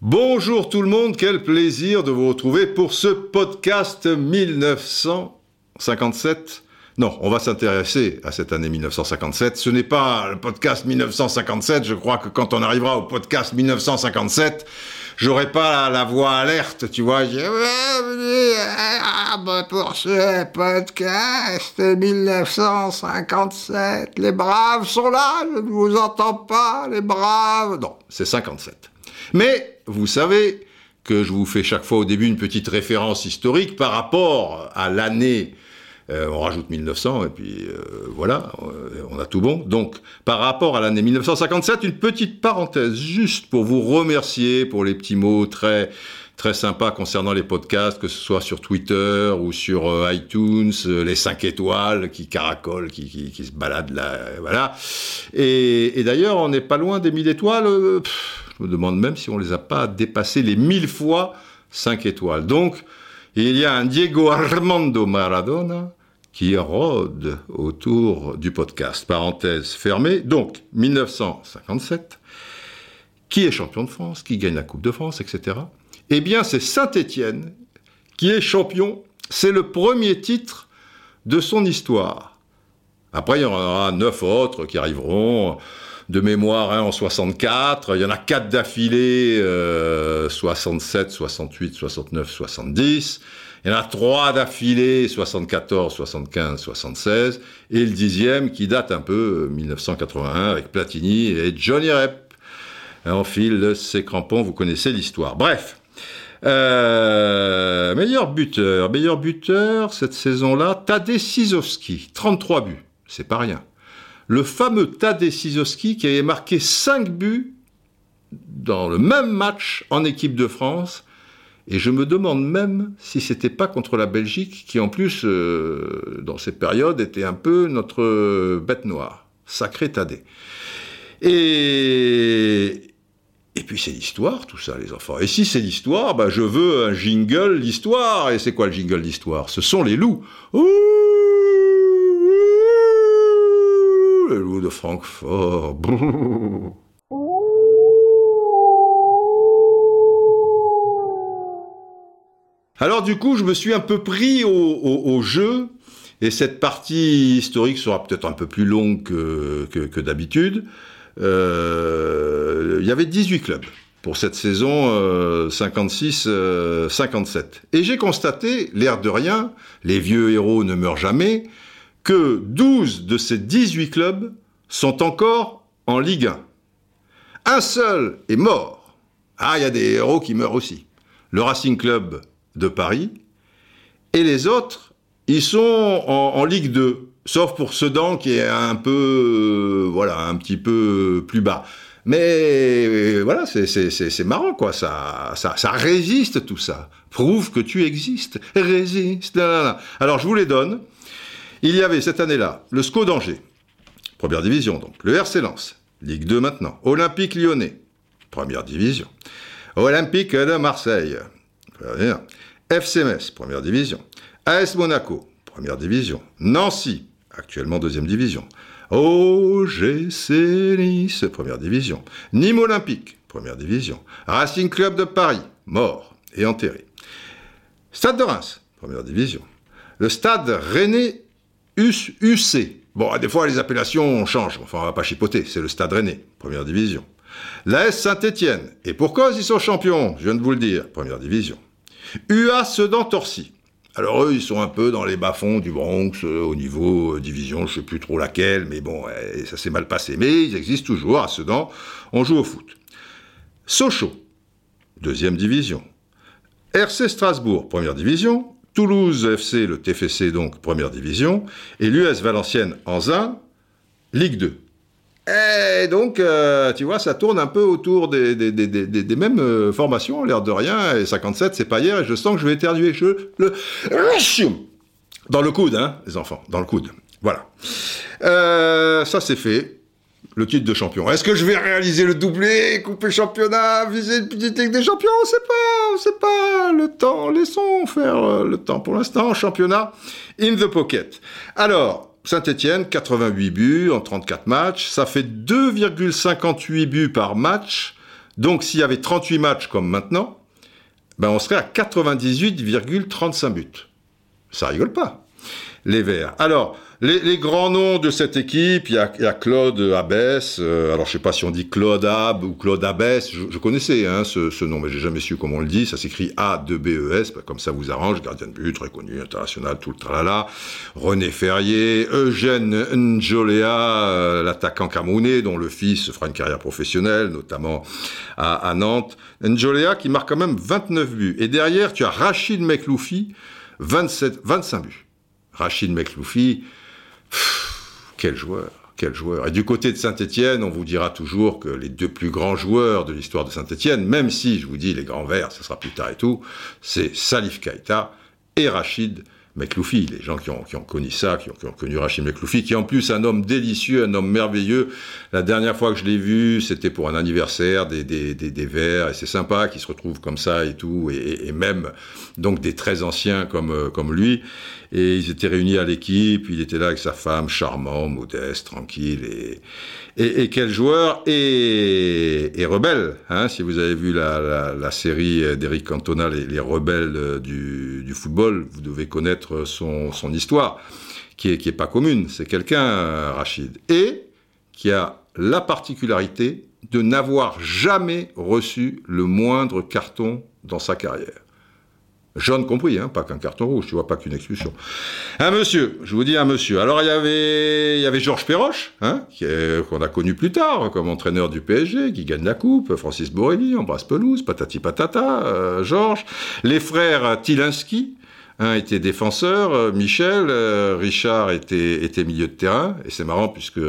Bonjour tout le monde, quel plaisir de vous retrouver pour ce podcast 1957. Non, on va s'intéresser à cette année 1957. Ce n'est pas le podcast 1957. Je crois que quand on arrivera au podcast 1957, j'aurai pas la, voix alerte, tu vois. Ah, bah, pour ce podcast 1957, les braves sont là, je ne vous entends pas, les braves. Non, c'est 57. Mais vous savez que je vous fais chaque fois au début une petite référence historique par rapport à l'année euh, on rajoute 1900 et puis euh, voilà, euh, on a tout bon. Donc, par rapport à l'année 1957, une petite parenthèse juste pour vous remercier pour les petits mots très très sympas concernant les podcasts, que ce soit sur Twitter ou sur iTunes, les 5 étoiles qui caracolent, qui, qui, se baladent là, voilà. Et, d'ailleurs, on n'est pas loin des 1000 étoiles. je me demande même si on les a pas dépassées les 1000 fois 5 étoiles. Donc, il y a un Diego Armando Maradona qui rôde autour du podcast. Parenthèse fermée. Donc, 1957. Qui est champion de France Qui gagne la Coupe de France, etc. Eh bien, c'est Saint-Étienne qui est champion. C'est le premier titre de son histoire. Après, il y en aura neuf autres qui arriveront de mémoire hein, en 64. Il y en a quatre d'affilée, 67, 68, 69, 70. Il y en a trois d'affilée, 74, 75, 76, et le dixième qui date un peu, 1981, euh, avec Platini et Johnny Rep. En fil ses crampons, vous connaissez l'histoire. Bref, euh, meilleur buteur, meilleur buteur cette saison-là, Tadej Sizowski, 33 buts, c'est pas rien. Le fameux Tadej Sizowski qui avait marqué 5 buts dans le même match en équipe de France et je me demande même si c'était pas contre la Belgique, qui en plus, euh, dans cette période, était un peu notre bête noire. Sacré Tadé. Et, et puis c'est l'histoire, tout ça, les enfants. Et si c'est l'histoire, bah, je veux un jingle l'histoire. Et c'est quoi le jingle d'histoire? Ce sont les loups. Ouh, les loups de Francfort. Alors du coup, je me suis un peu pris au, jeu, et cette partie historique sera peut-être un peu plus longue que, d'habitude. Euh, il y avait 18 clubs pour cette saison 56-57. Euh, euh, et j'ai constaté, l'air de rien, les vieux héros ne meurent jamais, que 12 de ces 18 clubs sont encore en Ligue 1. Un seul est mort. Ah, il y a des héros qui meurent aussi. Le Racing Club de Paris. Et les autres, ils sont en, Ligue 2, sauf pour Sedan qui est un peu, euh, voilà, un petit peu plus bas. Mais euh, voilà, c'est marrant, quoi. Ça, ça, ça résiste tout ça. Prouve que tu existes. Résiste. Alors, je vous les donne. Il y avait cette année-là le SCO d'Angers, première division donc. Le RC Lens, Ligue 2 maintenant. Olympique Lyonnais, première division. Olympique de Marseille, FC Metz, première division. AS Monaco, première division. Nancy, actuellement deuxième division. OGC Nice, première division. Nîmes Olympique, première division. Racing Club de Paris, mort et enterré. Stade de Reims, première division. Le stade Rennais UC. Bon, des fois les appellations changent, enfin on va pas chipoter, c'est le stade Rennais, première division. L'AS Saint-Étienne, et pour cause ils sont champions, je viens de vous le dire, première division. UA Sedan-Torcy. Alors eux, ils sont un peu dans les bas-fonds du Bronx, euh, au niveau euh, division, je sais plus trop laquelle, mais bon, ça s'est mal passé. Mais ils existent toujours à Sedan, on joue au foot. Sochaux, deuxième division. RC Strasbourg, première division. Toulouse FC, le TFC donc, première division. Et l'US Valenciennes en Ligue 2. Et donc, euh, tu vois, ça tourne un peu autour des, mêmes euh, formations, l'air de rien. Et 57, c'est pas hier, et je sens que je vais éternuer. Je le... Dans le coude, hein, les enfants, dans le coude. Voilà. Euh, ça, c'est fait. Le titre de champion. Est-ce que je vais réaliser le doublé, couper championnat, viser une petite Ligue des champions? On sait pas, on sait pas. Le temps, laissons faire le temps. Pour l'instant, championnat in the pocket. Alors, Saint-Etienne, 88 buts en 34 matchs. Ça fait 2,58 buts par match. Donc s'il y avait 38 matchs comme maintenant, ben on serait à 98,35 buts. Ça rigole pas, les Verts. Alors, les, grands noms de cette équipe, il y a, Claude Abès. Euh, alors je sais pas si on dit Claude Ab ou Claude Abès. Je, connaissais hein, ce, nom, mais j'ai jamais su comment on le dit. Ça s'écrit A 2 B E S, comme ça vous arrange. Gardien de but, très connu, international, tout le tralala. René Ferrier, Eugène Njolea, euh, l'attaquant camerounais, dont le fils fera une carrière professionnelle, notamment à, Nantes. Njolea qui marque quand même 29 buts. Et derrière, tu as Rachid Mekloufi, 27, 25 buts. Rachid Mekloufi, quel joueur, quel joueur. Et du côté de Saint-Etienne, on vous dira toujours que les deux plus grands joueurs de l'histoire de Saint-Etienne, même si je vous dis les grands verts, ce sera plus tard et tout, c'est Salif Keita et Rachid les gens qui ont, connu ça, qui ont, connu Rachid Mekloufi, qui est en plus un homme délicieux, un homme merveilleux. La dernière fois que je l'ai vu, c'était pour un anniversaire des, des, des, Verts, et c'est sympa qu'ils se retrouvent comme ça et tout, et, même donc des très anciens comme, euh, comme lui. Et ils étaient réunis à l'équipe, il était là avec sa femme, charmant, modeste, tranquille, et, et, quel joueur et rebelle. Hein, si vous avez vu la, série d'Eric Cantona, les, les rebelles du, football, vous devez connaître son, histoire, qui est, qui est pas commune. C'est quelqu'un, Rachid, et qui a la particularité de n'avoir jamais reçu le moindre carton dans sa carrière. Jaune compris, hein, pas qu'un carton rouge, tu vois, pas qu'une expulsion. Un monsieur, je vous dis un monsieur. Alors il y avait, il y avait Georges Perroche, hein, qu'on a connu plus tard comme entraîneur du PSG, qui gagne la coupe. Francis Borelli, embrasse pelouse, patati patata, euh, Georges. Les frères Tilinski, un était défenseur, euh, Michel, euh, Richard était, était milieu de terrain, et c'est marrant puisque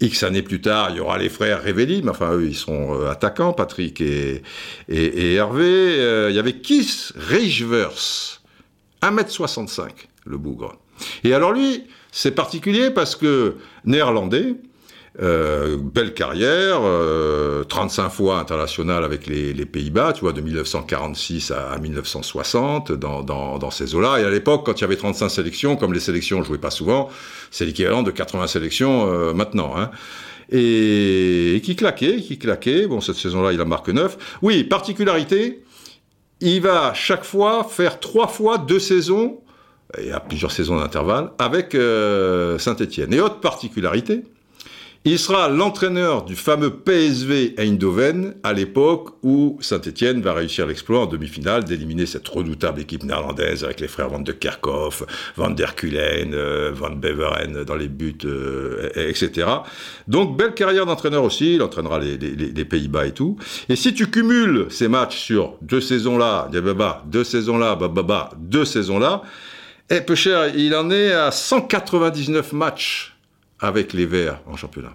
X années plus tard, il y aura les frères Révéli, mais enfin, eux, ils seront euh, attaquants, Patrick et, et, Hervé. Euh, il y avait Kiss Reichvers, 1m65, le bougre. Et alors lui, c'est particulier parce que néerlandais, euh, belle carrière, 35 euh, fois international avec les, Pays-Bas, tu vois, de 1946 à, 1960, dans, dans, ces eaux-là. Et à l'époque, quand il y avait 35 sélections, comme les sélections jouaient pas souvent, c'est l'équivalent de 80 sélections euh, maintenant. Hein. Et, qui claquait, qui claquait. Bon, cette saison-là, il en marque 9. Oui, particularité, il va chaque fois faire trois fois deux saisons, et à plusieurs saisons d'intervalle, avec Saint-Etienne. Et autre particularité, il sera l'entraîneur du fameux PSV Eindhoven à l'époque où Saint-Etienne va réussir l'exploit en demi-finale d'éliminer cette redoutable équipe néerlandaise avec les frères Van de Kerkhoff, Van der Kulen, euh, Van Beveren dans les buts, euh, etc. Donc belle carrière d'entraîneur aussi, il entraînera les, Pays-Bas et tout. Et si tu cumules ces matchs sur deux saisons là, deux saisons là, deux saisons là, eh, peu cher, il en est à 199 matchs avec les Verts en championnat.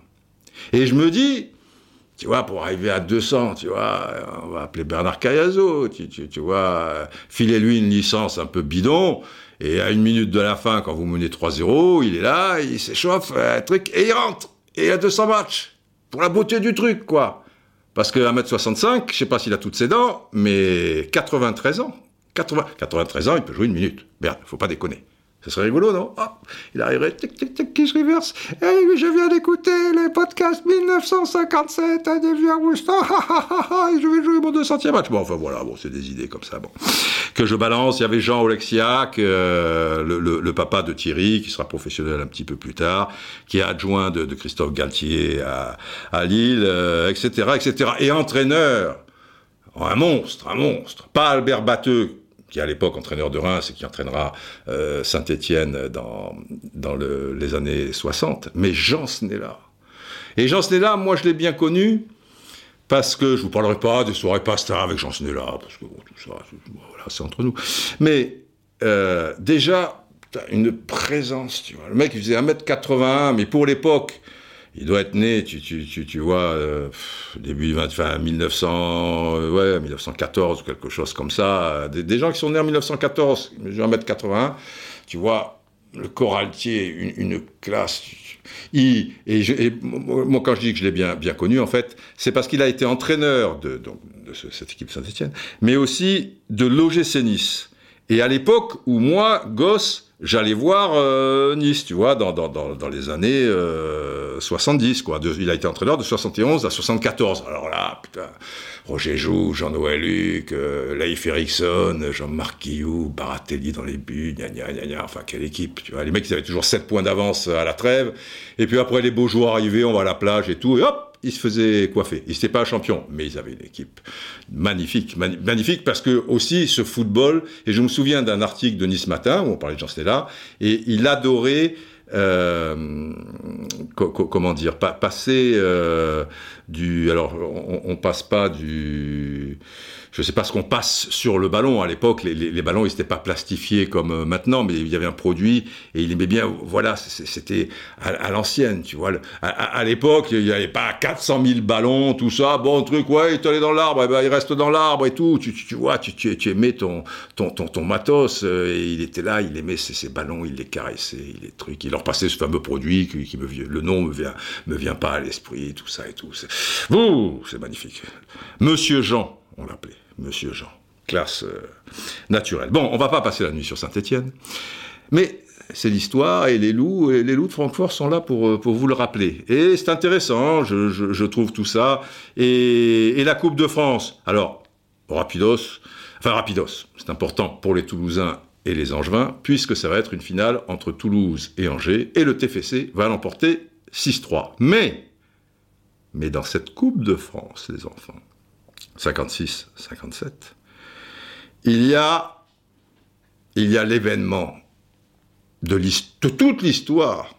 Et je me dis, tu vois, pour arriver à 200, tu vois, on va appeler Bernard Cayazo, tu, vois, filez-lui une licence un peu bidon, et à une minute de la fin, quand vous menez 3-0, il est là, il s'échauffe, un truc, et il rentre, et a 200 matchs, pour la beauté du truc, quoi. Parce que 1m65, je sais pas s'il a toutes ses dents, mais 93 ans, 80, 93 ans, il peut jouer une minute. Merde, faut pas déconner. Ce serait rigolo, non? Ah, Il arriverait, tic, tic, tic, Kiss Rivers. Hey, je viens d'écouter les podcasts 1957 à Deviant Woodstock. et je vais jouer mon 200e match. Bon, enfin voilà, bon, c'est des idées comme ça. Bon. Que je balance, il y avait Jean Oleksiak, euh, le, papa de Thierry, qui sera professionnel un petit peu plus tard, qui est adjoint de, Christophe Galtier à, à Lille, etc., euh, etc. Et entraîneur, un monstre, un monstre. Pas Albert Batteux, qui est à l'époque entraîneur de Reims et qui entraînera euh, Saint-Étienne dans, dans les années 60, mais Jean Snella. Et Jean Snella, moi je l'ai bien connu parce que je vous parlerai pas des soirées pasta avec Jean Snella, parce que tout ça, voilà, c'est entre nous. Mais euh, déjà, une présence, tu vois. Le mec, il faisait 1m81, mais pour l'époque, il doit être né, tu, tu, tu, tu vois, euh, début, enfin, 1900, euh, ouais, 1914 ou quelque chose comme ça. Des, gens qui sont nés en 1914, je vais 1m81, tu vois, le coraltier, une, une classe. Il, et, moi, quand je dis que je l'ai bien, bien connu, en fait, c'est parce qu'il a été entraîneur de cette équipe Saint-Etienne, mais aussi de l'OGC Nice. Et à l'époque où moi, gosse, j'allais voir euh, Nice, tu vois, dans, dans, dans, les années euh, 70, quoi. Il a été entraîneur de 71 à 74. Alors là, putain, Roger Joux, Jean-Noël Luc, euh, Leif Erikson, Jean-Marc Guillou, Baratelli dans les buts, gna gna gna gna, enfin quelle équipe, tu vois. Les mecs, ils avaient toujours 7 points d'avance à la trêve. Et puis après, les beaux jours arrivaient, on va à la plage et tout, et hop ils se faisaient coiffer. Ils n'étaient pas champions, mais ils avaient une équipe magnifique. magnifique parce que aussi ce football, et je me souviens d'un article de Nice Matin où on parlait de Jean Stella, et il adorait, euh, co- co- comment dire, pa- passer euh, du... Alors, on, on passe pas du... Je sais pas ce qu'on passe sur le ballon. À l'époque, les, ballons, ils n'étaient pas plastifiés comme euh, maintenant, mais il y avait un produit et il aimait bien. Voilà, c'était à, l'ancienne, tu vois. À, l'époque, il n'y avait pas 400 000 ballons, tout ça. Bon truc, ouais, il est allé dans l'arbre, eh ben, il reste dans l'arbre et tout. Tu, vois, tu, tu, aimais ton, matos euh, et il était là, il aimait ses, ballons, il les caressait, les trucs. Il leur passait ce fameux produit qui, qui me le nom me me vient pas à l'esprit, tout ça et tout. Ouh, c'est magnifique. Monsieur Jean, on l'appelait. Monsieur Jean. Classe euh, naturelle. Bon, on va pas passer la nuit sur Saint-Étienne. Mais c'est l'histoire et les loups, et les loups de Francfort sont là pour, euh, pour vous le rappeler. Et c'est intéressant, je trouve tout ça. Et, et la Coupe de France. Alors, rapidos, enfin rapidos, c'est important pour les Toulousains et les Angevins, puisque ça va être une finale entre Toulouse et Angers, et le TFC va l'emporter 6-3. Mais, mais dans cette Coupe de France, les enfants, 56-57, il y a, il y a l'événement de, toute l'histoire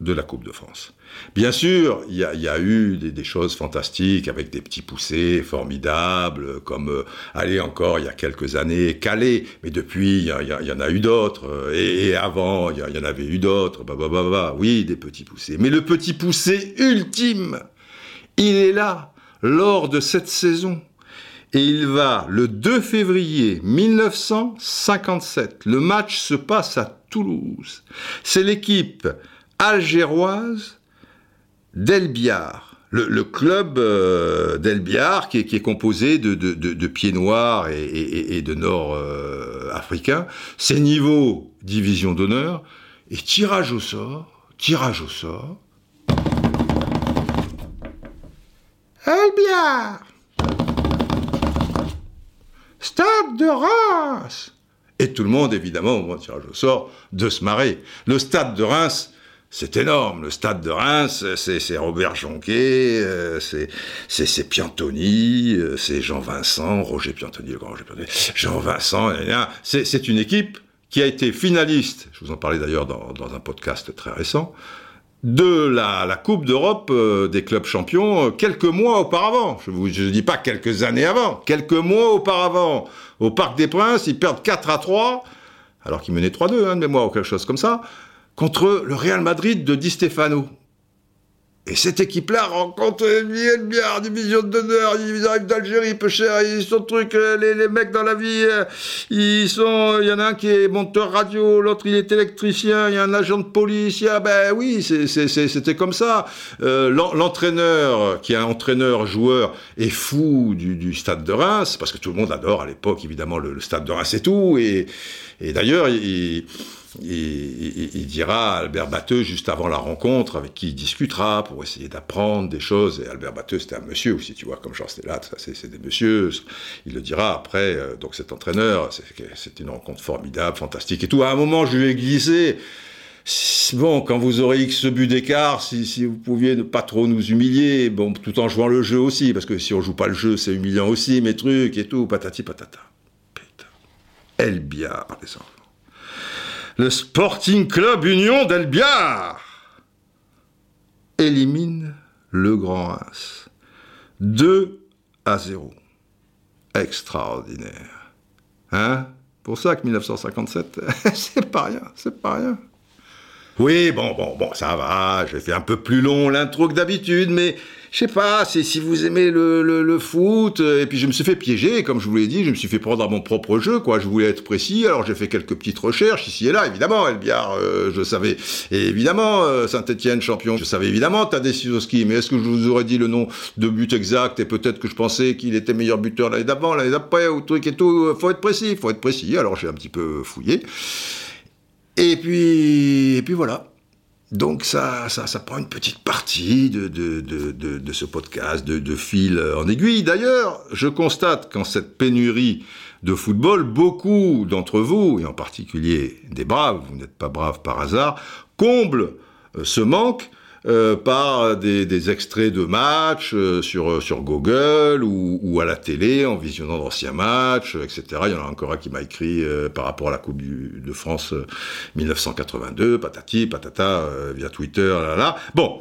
de la Coupe de France. Bien sûr, il y a, eu des, choses fantastiques avec des petits poussés formidables, comme, euh, allez encore, il y a quelques années, Calais, mais depuis, il y, en a eu d'autres, euh, et, avant, il y, a- il y en avait eu d'autres, bah, bah, bah, bah, oui, des petits poussés. Mais le petit poussé ultime, il est là, lors de cette saison. Et il va le 2 février 1957. Le match se passe à Toulouse. C'est l'équipe algéroise d'Elbiar. Le, le club euh, d'Elbiar, qui, est- composé de, pieds noirs et, de nord euh. C'est niveau division d'honneur. Et tirage au sort, tirage au sort. Stade de Reims Et tout le monde, évidemment, au moment du tirage au sort, de se marrer. Le stade de Reims, c'est énorme. Le stade de Reims, c'est Robert Jonquet, euh, c'est Piantoni, euh, c'est Jean Vincent, Roger Piantoni, le grand Roger Piantoni, Jean Vincent, gna, gna. c'est une équipe qui a été finaliste, je vous en parlais d'ailleurs dans un podcast très récent, de la, la Coupe d'Europe euh, des clubs champions euh, quelques mois auparavant. Je ne dis pas quelques années avant, quelques mois auparavant. Au Parc des Princes, ils perdent 4 à 3, alors qu'ils menaient 3-2 hein, de mémoire ou quelque chose comme ça, contre le Real Madrid de Di Stefano. Et cette équipe-là rencontre Elbiard, division d'honneur, ils arrivent d'Algérie, peu cher, ils sont trucs, euh, les, les mecs dans la vie, euh, ils sont, il y en a un qui est monteur radio, l'autre il est électricien, il y a un agent de police, ben oui, c'était comme ça. Euh, l'en- L'entraîneur, qui est un entraîneur-joueur, est fou du, stade de Reims, parce que tout le monde adore à l'époque, évidemment, le, le stade de Reims et tout, et, et d'ailleurs, il, il, il- dira à Albert Batteux, juste avant la rencontre, avec qui il discutera pour essayer d'apprendre des choses. Et Albert Batteux, c'était un monsieur aussi, tu vois, comme Jean Stella, ça, c'est des messieurs. Il le dira après, euh, donc cet entraîneur, c'est- une rencontre formidable, fantastique et tout. À un moment, je lui ai glissé. Bon, quand vous aurez X buts d'écart, si, vous pouviez ne pas trop nous humilier, bon, tout en jouant le jeu aussi, parce que si on joue pas le jeu, c'est humiliant aussi, mes trucs et tout, patati patata. Putain. Elbiard, les enfants. Le Sporting Club Union d'Elbiard élimine le Grand Reims. 2 à 0. Extraordinaire. Hein? Pour ça que 1957, c'est pas rien, c'est pas rien. Oui, bon, bon, bon, ça va, j'ai fait un peu plus long l'intro que d'habitude, mais je sais pas, si vous aimez le, foot, euh, et puis je me suis fait piéger, comme je vous l'ai dit, je me suis fait prendre à mon propre jeu, quoi, je voulais être précis, alors j'ai fait quelques petites recherches ici et là, évidemment, Elbiard, euh, je savais, évidemment, euh, Saint-Etienne champion, je savais évidemment Tadej mais est-ce que je vous aurais dit le nom de but exact, et peut-être que je pensais qu'il était meilleur buteur l'année d'avant, l'année d'après, ou truc et tout, faut être précis, faut être précis, alors j'ai un petit peu fouillé. Et puis, et puis voilà. Donc ça, ça, prend une petite partie de, de, de, de ce podcast, de, fil en aiguille. D'ailleurs, je constate qu'en cette pénurie de football, beaucoup d'entre vous, et en particulier des braves, vous n'êtes pas braves par hasard, comblent euh, ce manque euh, par des, extraits de matchs euh, sur, euh, sur Google ou, à la télé en visionnant d'anciens matchs, etc. Il y en a encore un qui m'a écrit par rapport à la Coupe de France 1982, patati, patata, via Twitter, là, là. Bon,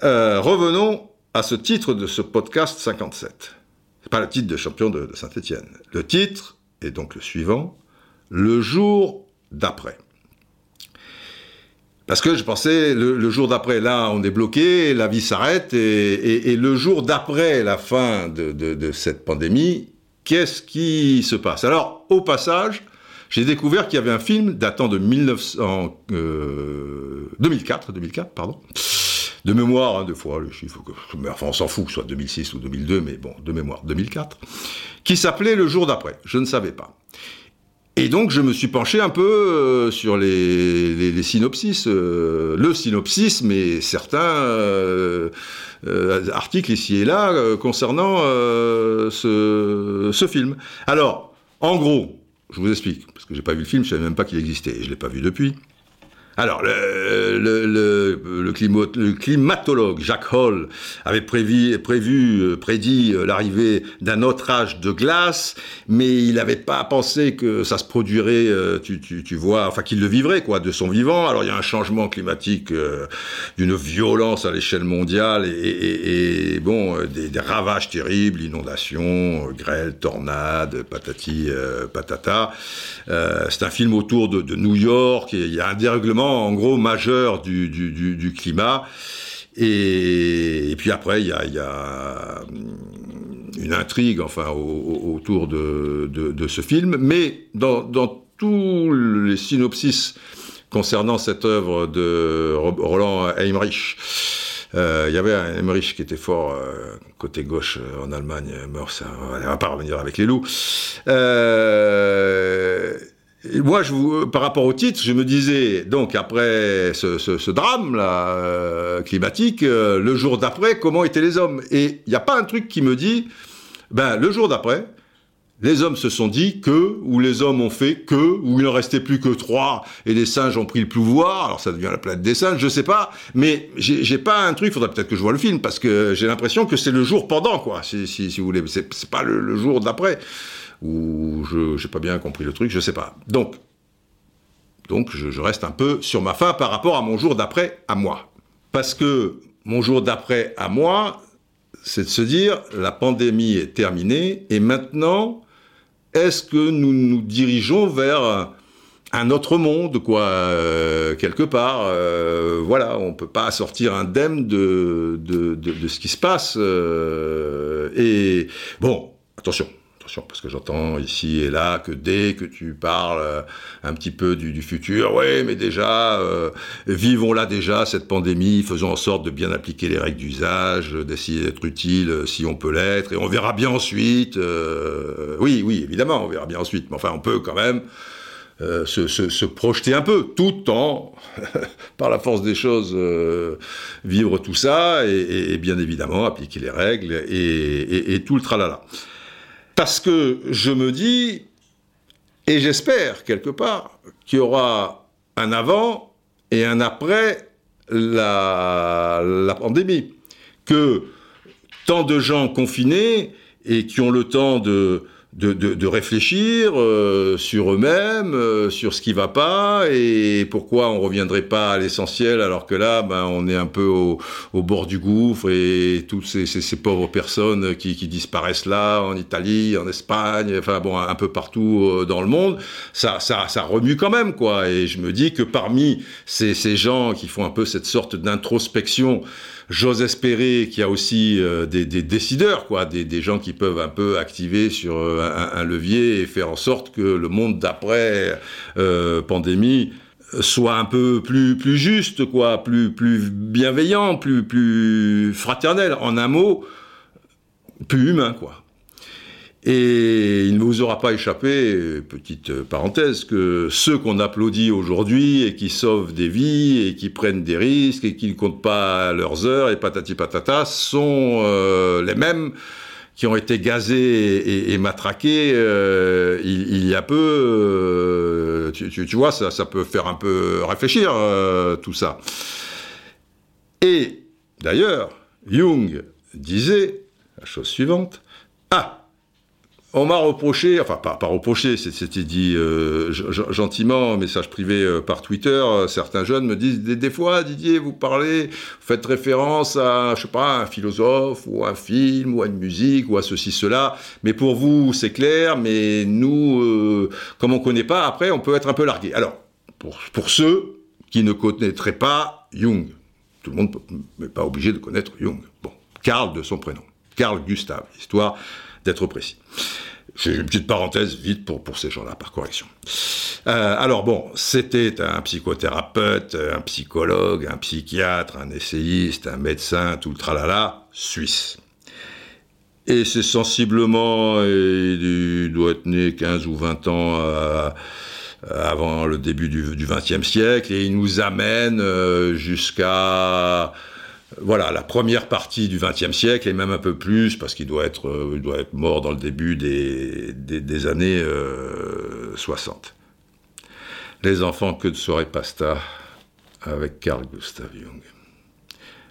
revenons à ce titre de ce podcast 57. C'est pas le titre de champion de, de Saint-Étienne. Le titre est donc le suivant, le jour d'après. Parce que je pensais, le, jour d'après, là, on est bloqué, la vie s'arrête, et, le jour d'après la fin de, cette pandémie, qu'est-ce qui se passe? Alors, au passage, j'ai découvert qu'il y avait un film datant de 1900, 2004, 2004, pardon, de mémoire, hein, deux fois le chiffre, enfin on s'en fout que ce soit 2006 ou 2002, mais bon, de mémoire, 2004, qui s'appelait Le jour d'après. Je ne savais pas. Et donc je me suis penché un peu euh, sur les, synopsis, euh, le synopsis, mais certains euh, articles ici et là concernant ce, film. Alors, en gros, je vous explique, parce que j'ai pas vu le film, je savais même pas qu'il existait, et je l'ai pas vu depuis. Alors, le, climatologue Jacques Hall avait prévu, prévu euh, prédit euh, l'arrivée d'un autre âge de glace, mais il n'avait pas pensé que ça se produirait, euh, tu, vois, enfin qu'il le vivrait, quoi, de son vivant. Alors, il y a un changement climatique d'une violence à l'échelle mondiale et, bon, des, ravages terribles, inondations, grêle, tornades, patati, patata. C'est un film autour de, New York, il y a un dérèglement en gros majeur du, du, climat. Et, puis après, il y a, hum, une intrigue enfin, autour de, ce film. Mais dans, dans, tous les synopsis concernant cette œuvre de Roland Emmerich, euh, il y avait un Emmerich qui était fort euh, côté gauche euh, en Allemagne, mort, ça, on va pas revenir avec les loups. Moi, je vous, par rapport au titre, je me disais, donc après ce, ce, ce drame là euh, climatique, euh, le jour d'après, comment étaient les hommes? Et il n'y a pas un truc qui me dit, ben le jour d'après, les hommes se sont dit que, ou les hommes ont fait que, ou il n'en restait plus que trois, et les singes ont pris le pouvoir, alors ça devient la planète des singes, je sais pas, mais j'ai pas un truc, faudrait peut-être que je vois le film, parce que j'ai l'impression que c'est le jour pendant, quoi, si, si, si vous voulez, c'est pas le jour d'après ou je n'ai pas bien compris le truc, je sais pas. Donc, donc je, reste un peu sur ma fin par rapport à mon jour d'après à moi. Parce que mon jour d'après à moi, c'est de se dire, la pandémie est terminée, et maintenant, est-ce que nous nous dirigeons vers un autre monde, quoi, euh, quelque part. Euh, voilà, on peut pas sortir indemne de, de, de, de ce qui se passe. Euh, et bon, attention, parce que j'entends ici et là que dès que tu parles euh, un petit peu du, futur, oui, mais déjà, euh, vivons là déjà cette pandémie, faisons en sorte de bien appliquer les règles d'usage, d'essayer d'être utile euh, si on peut l'être, et on verra bien ensuite. oui, oui, évidemment, on verra bien ensuite, mais enfin, on peut quand même se, projeter un peu, tout en, par la force des choses, vivre tout ça et, bien évidemment appliquer les règles et, et tout le tralala. Parce que je me dis, et j'espère quelque part, qu'il y aura un avant et un après la, pandémie. Que tant de gens confinés et qui ont le temps de, de, de, de réfléchir euh, sur eux-mêmes, euh, sur ce qui va pas et pourquoi on reviendrait pas à l'essentiel alors que là, ben, on est un peu au, au bord du gouffre et toutes ces, ces, ces pauvres personnes qui, qui, disparaissent là, en Italie, en Espagne, enfin bon, un peu partout euh, dans le monde, ça, ça, ça remue quand même quoi. Et je me dis que parmi ces, ces gens qui font un peu cette sorte d'introspection, J'ose espérer qu'il y a aussi euh, des, décideurs, quoi, des, gens qui peuvent un peu activer sur euh, un, levier et faire en sorte que le monde d'après euh, pandémie soit un peu plus plus juste, quoi, plus plus bienveillant, plus plus fraternel. En un mot, plus humain, quoi. Et il ne vous aura pas échappé, petite parenthèse, que ceux qu'on applaudit aujourd'hui et qui sauvent des vies et qui prennent des risques et qui ne comptent pas leurs heures et patati patata sont euh, les mêmes qui ont été gazés et, matraqués euh, il, y a peu. Euh, tu, tu, vois, ça, ça, peut faire un peu réfléchir tout ça. Et d'ailleurs, Jung disait la chose suivante Ah, on m'a reproché, enfin pas, reproché, c'était dit euh, gentiment, message privé euh, par Twitter, certains jeunes me disent des, fois, Didier, vous parlez, vous faites référence à, je sais pas, un philosophe, ou un film, ou à une musique, ou à ceci, cela, mais pour vous, c'est clair, mais nous, euh, comme on connaît pas, après, on peut être un peu largué. Alors, pour, pour ceux qui ne connaîtraient pas Jung, tout le monde n'est pas obligé de connaître Jung. Bon, Karl de son prénom, Carl Gustav, histoire d'être précis. C'est une petite parenthèse vite pour, pour ces gens-là, par correction. Euh, alors bon, c'était un psychothérapeute, un psychologue, un psychiatre, un essayiste, un médecin, tout le tralala, suisse. Et c'est sensiblement, il doit être né 15 ou 20 ans euh, avant le début du XXe siècle, et il nous amène euh, jusqu'à voilà, la première partie du XXe siècle, et même un peu plus, parce qu'il doit être, euh, mort dans le début des, années 60. Euh, Les enfants que de soirée pasta avec Carl Gustav Jung.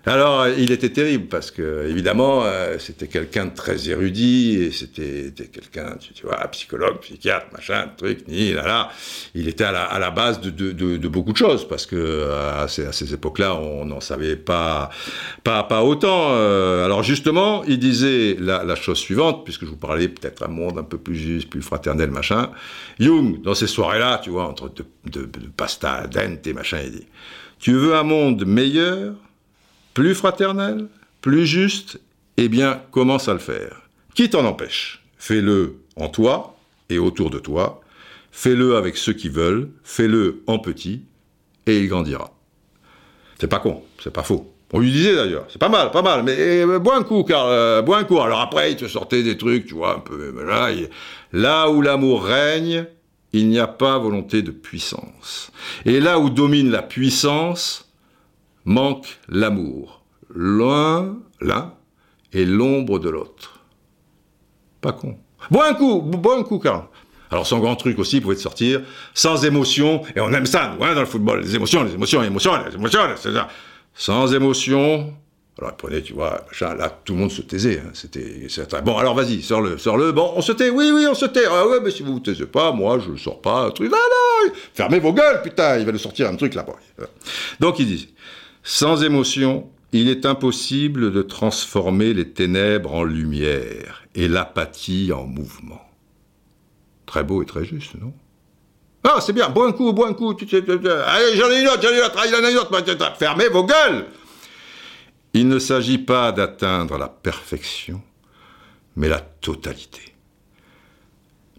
Alors, il était terrible parce que, évidemment, euh, c'était quelqu'un de très érudit et c'était quelqu'un, tu, vois, psychologue, psychiatre, machin, truc, ni là là. Il était à la, à la base de, de, de, beaucoup de choses parce que à ces, ces époques-là, on n'en savait pas, pas, pas autant. Euh. alors justement, il disait la, la chose suivante, puisque je vous parlais peut-être un monde un peu plus juste, plus fraternel, machin. Jung, dans ces soirées-là, tu vois, entre de, de, de pasta, dente et machin, il dit, tu veux un monde meilleur plus fraternel, plus juste, eh bien, commence à le faire? Qui t'en empêche? Fais-le en toi et autour de toi. Fais-le avec ceux qui veulent. Fais-le en petit et il grandira. C'est pas con, c'est pas faux. On lui disait d'ailleurs, c'est pas mal, pas mal, mais euh, bois un coup, car euh, bois un coup. Alors après, il te sortait des trucs, tu vois, un peu. Là, là où l'amour règne, il n'y a pas volonté de puissance. Et là où domine la puissance, manque l'amour. L'un, l'un, est l'ombre de l'autre. Pas con. Bois un coup, bois un coup, Karl. Alors son grand truc aussi pouvait sortir sans émotion, et on aime ça, nous, hein, dans le football, les émotions, les émotions, les émotions, les émotions, c'est ça. Sans émotion, alors prenez, tu vois, là, tout le monde se taisait, hein, bon, alors vas-y, sors-le, sors-le, bon, on se tait, oui, oui, on se tait, ah ouais, mais si vous vous taisez pas, moi, je ne sors pas, un truc, ah non, fermez vos gueules, putain, il va nous sortir un truc là-bas. Donc il dit, sans émotion, il est impossible de transformer les ténèbres en lumière et l'apathie en mouvement. Très beau et très juste, non? Ah, c'est bien, bois un coup, bois un coup. Allez, j'en ai une autre, j'en ai une autre, j'en ai une autre. Fermez vos gueules Il ne s'agit pas d'atteindre la perfection, mais la totalité.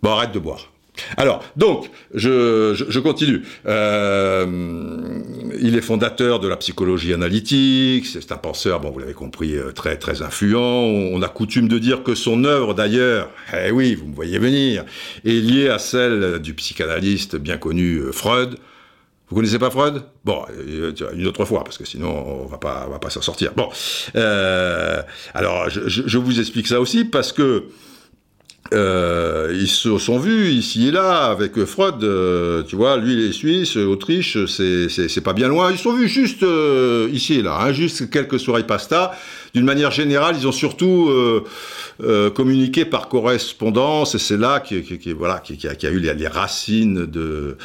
Bon, arrête de boire. Alors, donc, je, continue. Euh, il est fondateur de la psychologie analytique, c'est un penseur, bon, vous l'avez compris, euh, très très influent. On a coutume de dire que son œuvre, d'ailleurs, eh oui, vous me voyez venir, est liée à celle du psychanalyste bien connu euh, Freud. Vous connaissez pas Freud? Bon, une autre fois, parce que sinon on va pas, on va pas s'en sortir. Bon, alors je, vous explique ça aussi parce que euh, ils se sont vus ici et là avec Freud, euh, tu vois, lui il est suisse, Autriche, c'est pas bien loin. Ils se sont vus juste euh, ici et là, hein, juste quelques soirées pasta. D'une manière générale, ils ont surtout euh, communiqué par correspondance et c'est là qui, qui, voilà, qui, a, qui, a, eu les, racines de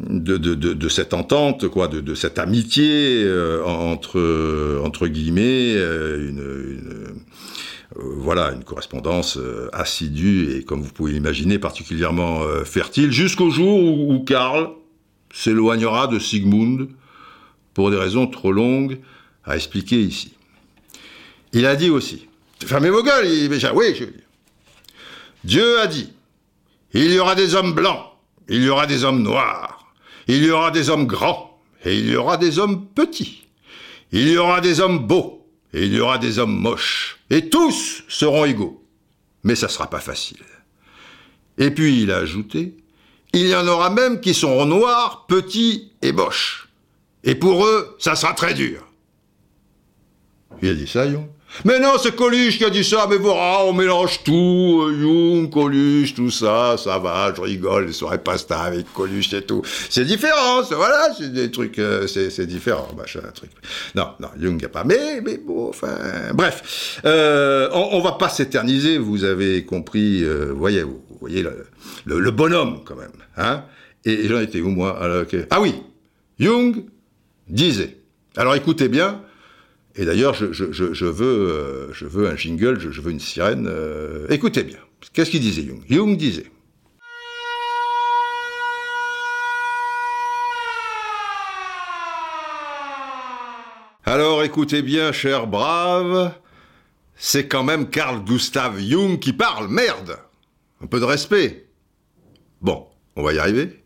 de, de, de, cette entente, quoi, de, cette amitié entre entre guillemets, une, une euh, voilà, une correspondance euh, assidue et, comme vous pouvez l'imaginer, particulièrement euh, fertile, jusqu'au jour où, Karl s'éloignera de Sigmund pour des raisons trop longues à expliquer ici. Il a dit aussi, fermez vos gueules, il, oui, je. Dieu a dit, il y aura des hommes blancs, il y aura des hommes noirs, il y aura des hommes grands, et il y aura des hommes petits, il y aura des hommes beaux, et il y aura des hommes moches, et tous seront égaux. Mais ça sera pas facile. Et puis il a ajouté, il y en aura même qui seront noirs, petits et moches. Et pour eux, ça sera très dur. Il a dit ça, Jung mais non, c'est Coluche qui a dit ça, mais voilà, on mélange tout, euh, Jung, Coluche, tout ça, ça va, je rigole, les soirées pasta avec Coluche et tout. C'est différent, voilà, c'est des trucs, euh, c'est différent, machin, truc. Non, non, Jung a pas, mais, mais bon, enfin, bref, euh, on, on, va pas s'éterniser, vous avez compris, vous voyez, vous, voyez le, le, bonhomme, quand même, hein, et, j'en étais où, moi, alors, Ah oui, Jung disait, alors écoutez bien, et d'ailleurs, je, veux, euh, je veux un jingle, je, veux une sirène. Euh, écoutez bien. Qu'est-ce qu'il disait Jung? Jung disait. Alors écoutez bien, cher brave, c'est quand même Carl Gustav Jung qui parle, merde Un peu de respect. Bon, on va y arriver.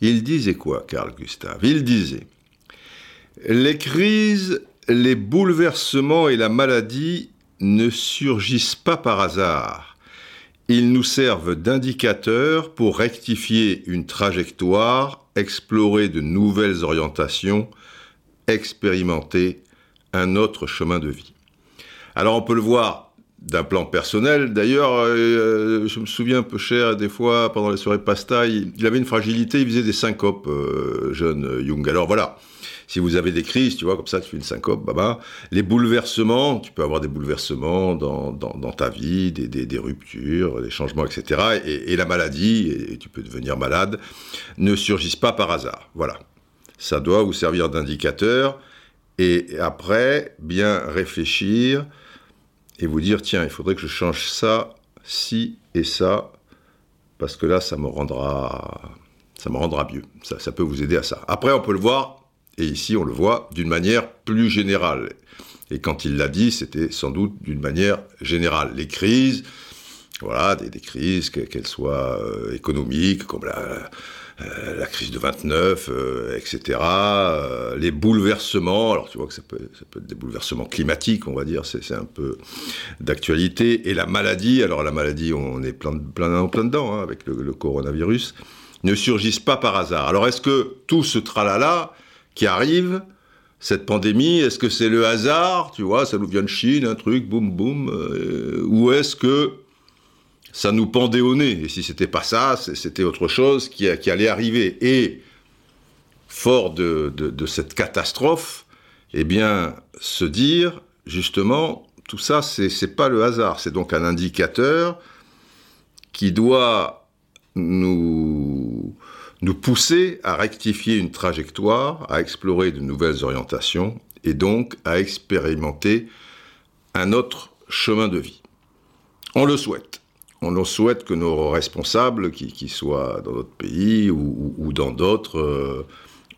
Il disait quoi, Carl Gustav? Il disait Les crises les bouleversements et la maladie ne surgissent pas par hasard. Ils nous servent d'indicateurs pour rectifier une trajectoire, explorer de nouvelles orientations, expérimenter un autre chemin de vie. Alors on peut le voir d'un plan personnel. D'ailleurs, euh, je me souviens un peu cher, des fois, pendant les soirées pasta, il, avait une fragilité, il faisait des syncopes, euh, jeune Jung. Alors voilà, si vous avez des crises, tu vois, comme ça, tu fais une syncope, baba. Les bouleversements, tu peux avoir des bouleversements dans, dans, ta vie, des, des, ruptures, des changements, etc. Et, la maladie, et tu peux devenir malade, ne surgissent pas par hasard. Voilà. Ça doit vous servir d'indicateur. Et après, bien réfléchir et vous dire, tiens, il faudrait que je change ça, ci et ça, parce que là, ça me rendra, ça me rendra mieux. Ça, ça peut vous aider à ça. Après, on peut le voir et ici, on le voit d'une manière plus générale. Et quand il l'a dit, c'était sans doute d'une manière générale. Les crises, voilà, des, crises, qu'elles soient euh, économiques, comme la, euh, crise de 29, etc. Euh, les bouleversements, alors tu vois que ça peut, ça peut être des bouleversements climatiques, on va dire, c'est un peu d'actualité. Et la maladie, alors la maladie, on est plein, plein, plein dedans hein, avec le, le, coronavirus, ne surgissent pas par hasard. Alors est-ce que tout ce tralala qui arrive, cette pandémie, est-ce que c'est le hasard, tu vois, ça nous vient de Chine, un truc, boum boum, euh, ou est-ce que ça nous pendait au nez Et si c'était pas ça, c'était autre chose qui, allait arriver. Et fort de, de, cette catastrophe, eh bien, se dire, justement, tout ça, c'est pas le hasard, c'est donc un indicateur qui doit nous nous pousser à rectifier une trajectoire, à explorer de nouvelles orientations et donc à expérimenter un autre chemin de vie. On le souhaite. On le souhaite que nos responsables, qui, soient dans notre pays ou, dans d'autres, euh,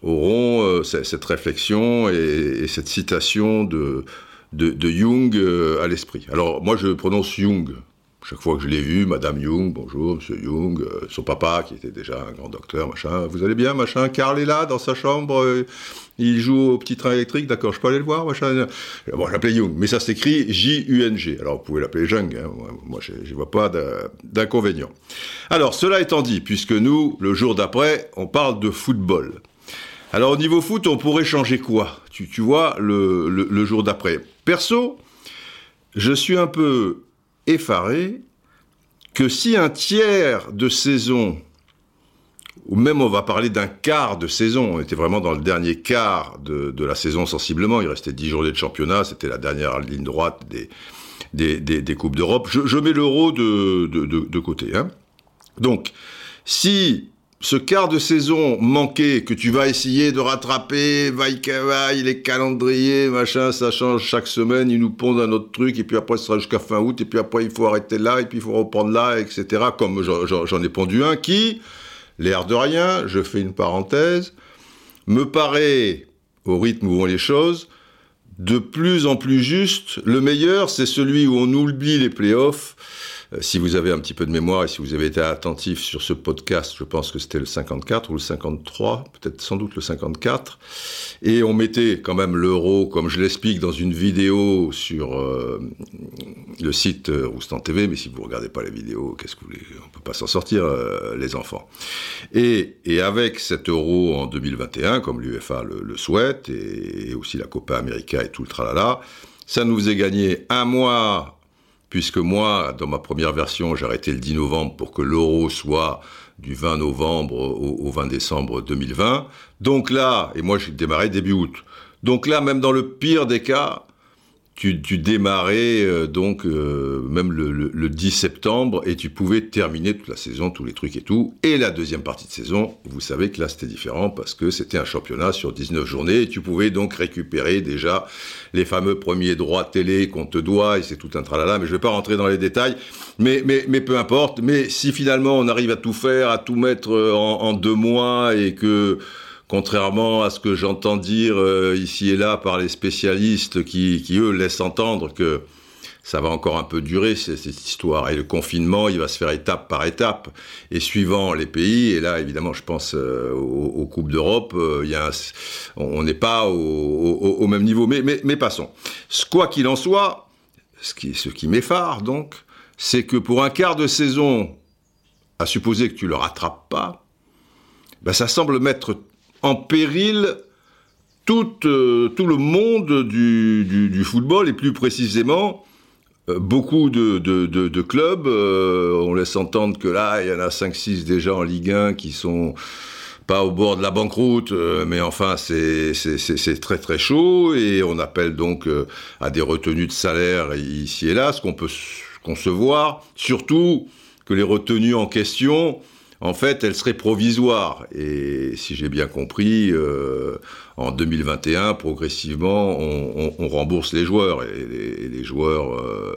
auront euh, cette réflexion et, cette citation de, Jung euh, à l'esprit. Alors moi je prononce Jung, chaque fois que je l'ai vu, Madame Jung, bonjour, Monsieur Jung, euh, son papa qui était déjà un grand docteur, machin, vous allez bien, machin, Karl est là dans sa chambre, euh, il joue au petit train électrique, d'accord, je peux aller le voir, machin. Bon, j'appelais Jung, mais ça s'écrit J-U-N-G. Alors vous pouvez l'appeler Jung, hein, moi je ne vois pas d'inconvénient. Alors cela étant dit, puisque nous, le jour d'après, on parle de football. Alors au niveau foot, on pourrait changer quoi? Tu, vois, le jour d'après. Perso, je suis un peu effaré que si un tiers de saison, ou même on va parler d'un quart de saison, on était vraiment dans le dernier quart de, la saison sensiblement, il restait dix journées de championnat, c'était la dernière ligne droite des, des, Coupes d'Europe. Je, mets l'euro de, de, côté. Hein. Donc, si ce quart de saison manqué que tu vas essayer de rattraper, vaille vaille, les calendriers, machin, ça change chaque semaine, ils nous pondent un autre truc, et puis après ce sera jusqu'à fin août, et puis après il faut arrêter là, et puis il faut reprendre là, etc. Comme j'en ai pondu un qui, l'air de rien, je fais une parenthèse, me paraît, au rythme où vont les choses, de plus en plus juste. Le meilleur, c'est celui où on oublie les playoffs, si vous avez un petit peu de mémoire et si vous avez été attentif sur ce podcast, je pense que c'était le 54 ou le 53, peut-être sans doute le 54, et on mettait quand même l'euro, comme je l'explique dans une vidéo sur euh, le site euh, Roustan TV, mais si vous regardez pas la vidéo, qu'est-ce que vous voulez? On peut pas s'en sortir, les enfants. Et, et, avec cet euro en 2021, comme l'UFA le, le, souhaite, et, et, aussi la Copa América et tout le tralala, ça nous faisait gagner un mois puisque moi, dans ma première version, j'ai arrêté le 10 novembre pour que l'euro soit du 20 novembre au, 20 décembre 2020. Donc là, et moi j'ai démarré début août. Donc là, même dans le pire des cas, tu, tu démarrais euh, donc euh, même le, le, 10 septembre et tu pouvais terminer toute la saison, tous les trucs et tout. Et la deuxième partie de saison, vous savez que là c'était différent parce que c'était un championnat sur 19 journées et tu pouvais donc récupérer déjà les fameux premiers droits télé qu'on te doit et c'est tout un tralala. Mais je vais pas rentrer dans les détails. Mais, mais, mais peu importe. Mais si finalement on arrive à tout faire, à tout mettre euh, en, en deux mois et que contrairement à ce que j'entends dire euh, ici et là par les spécialistes qui, qui, eux, laissent entendre que ça va encore un peu durer, cette histoire. Et le confinement, il va se faire étape par étape. Et suivant les pays, et là, évidemment, je pense euh, aux, Coupes d'Europe, euh, on n'est pas au, même niveau. Mais, mais, mais passons. Quoi qu'il en soit, ce qui, ce qui m'effare, donc, c'est que pour un quart de saison, à supposer que tu le rattrapes pas, ben ça semble mettre en péril tout, euh, le monde du, football et plus précisément euh, beaucoup de, clubs. Euh, on laisse entendre que là, il y en a 5-6 déjà en Ligue 1 qui sont pas au bord de la banqueroute, mais enfin c'est très très chaud et on appelle donc à des retenues de salaire ici et là, ce qu'on peut concevoir, surtout que les retenues en question en fait, elle serait provisoire. Et si j'ai bien compris, euh, en 2021, progressivement, on, rembourse les joueurs. Et les, joueurs, euh,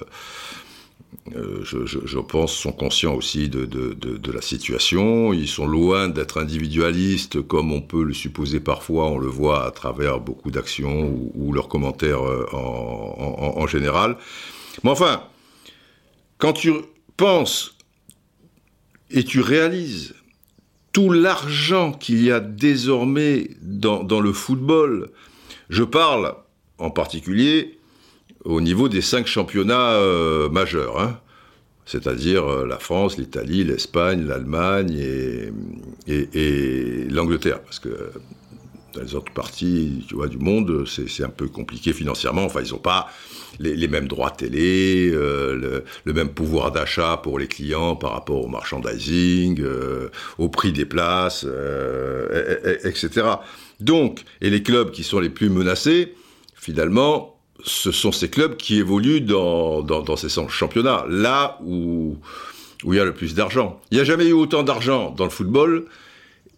euh, je, pense, sont conscients aussi de, la situation. Ils sont loin d'être individualistes, comme on peut le supposer parfois. On le voit à travers beaucoup d'actions ou, leurs commentaires en, en général. Mais enfin, quand tu penses et tu réalises tout l'argent qu'il y a désormais dans, le football. Je parle en particulier au niveau des cinq championnats euh, majeurs, hein. c'est-à-dire euh, la France, l'Italie, l'Espagne, l'Allemagne et, et, et l'Angleterre, parce que dans les autres parties tu vois, du monde, c'est un peu compliqué financièrement. Enfin, ils n'ont pas les, mêmes droits télé, euh, le, même pouvoir d'achat pour les clients par rapport au merchandising, euh, au prix des places, euh, etc. Donc, et les clubs qui sont les plus menacés, finalement, ce sont ces clubs qui évoluent dans, dans, dans ces championnats, là où, où il y a le plus d'argent. Il n'y a jamais eu autant d'argent dans le football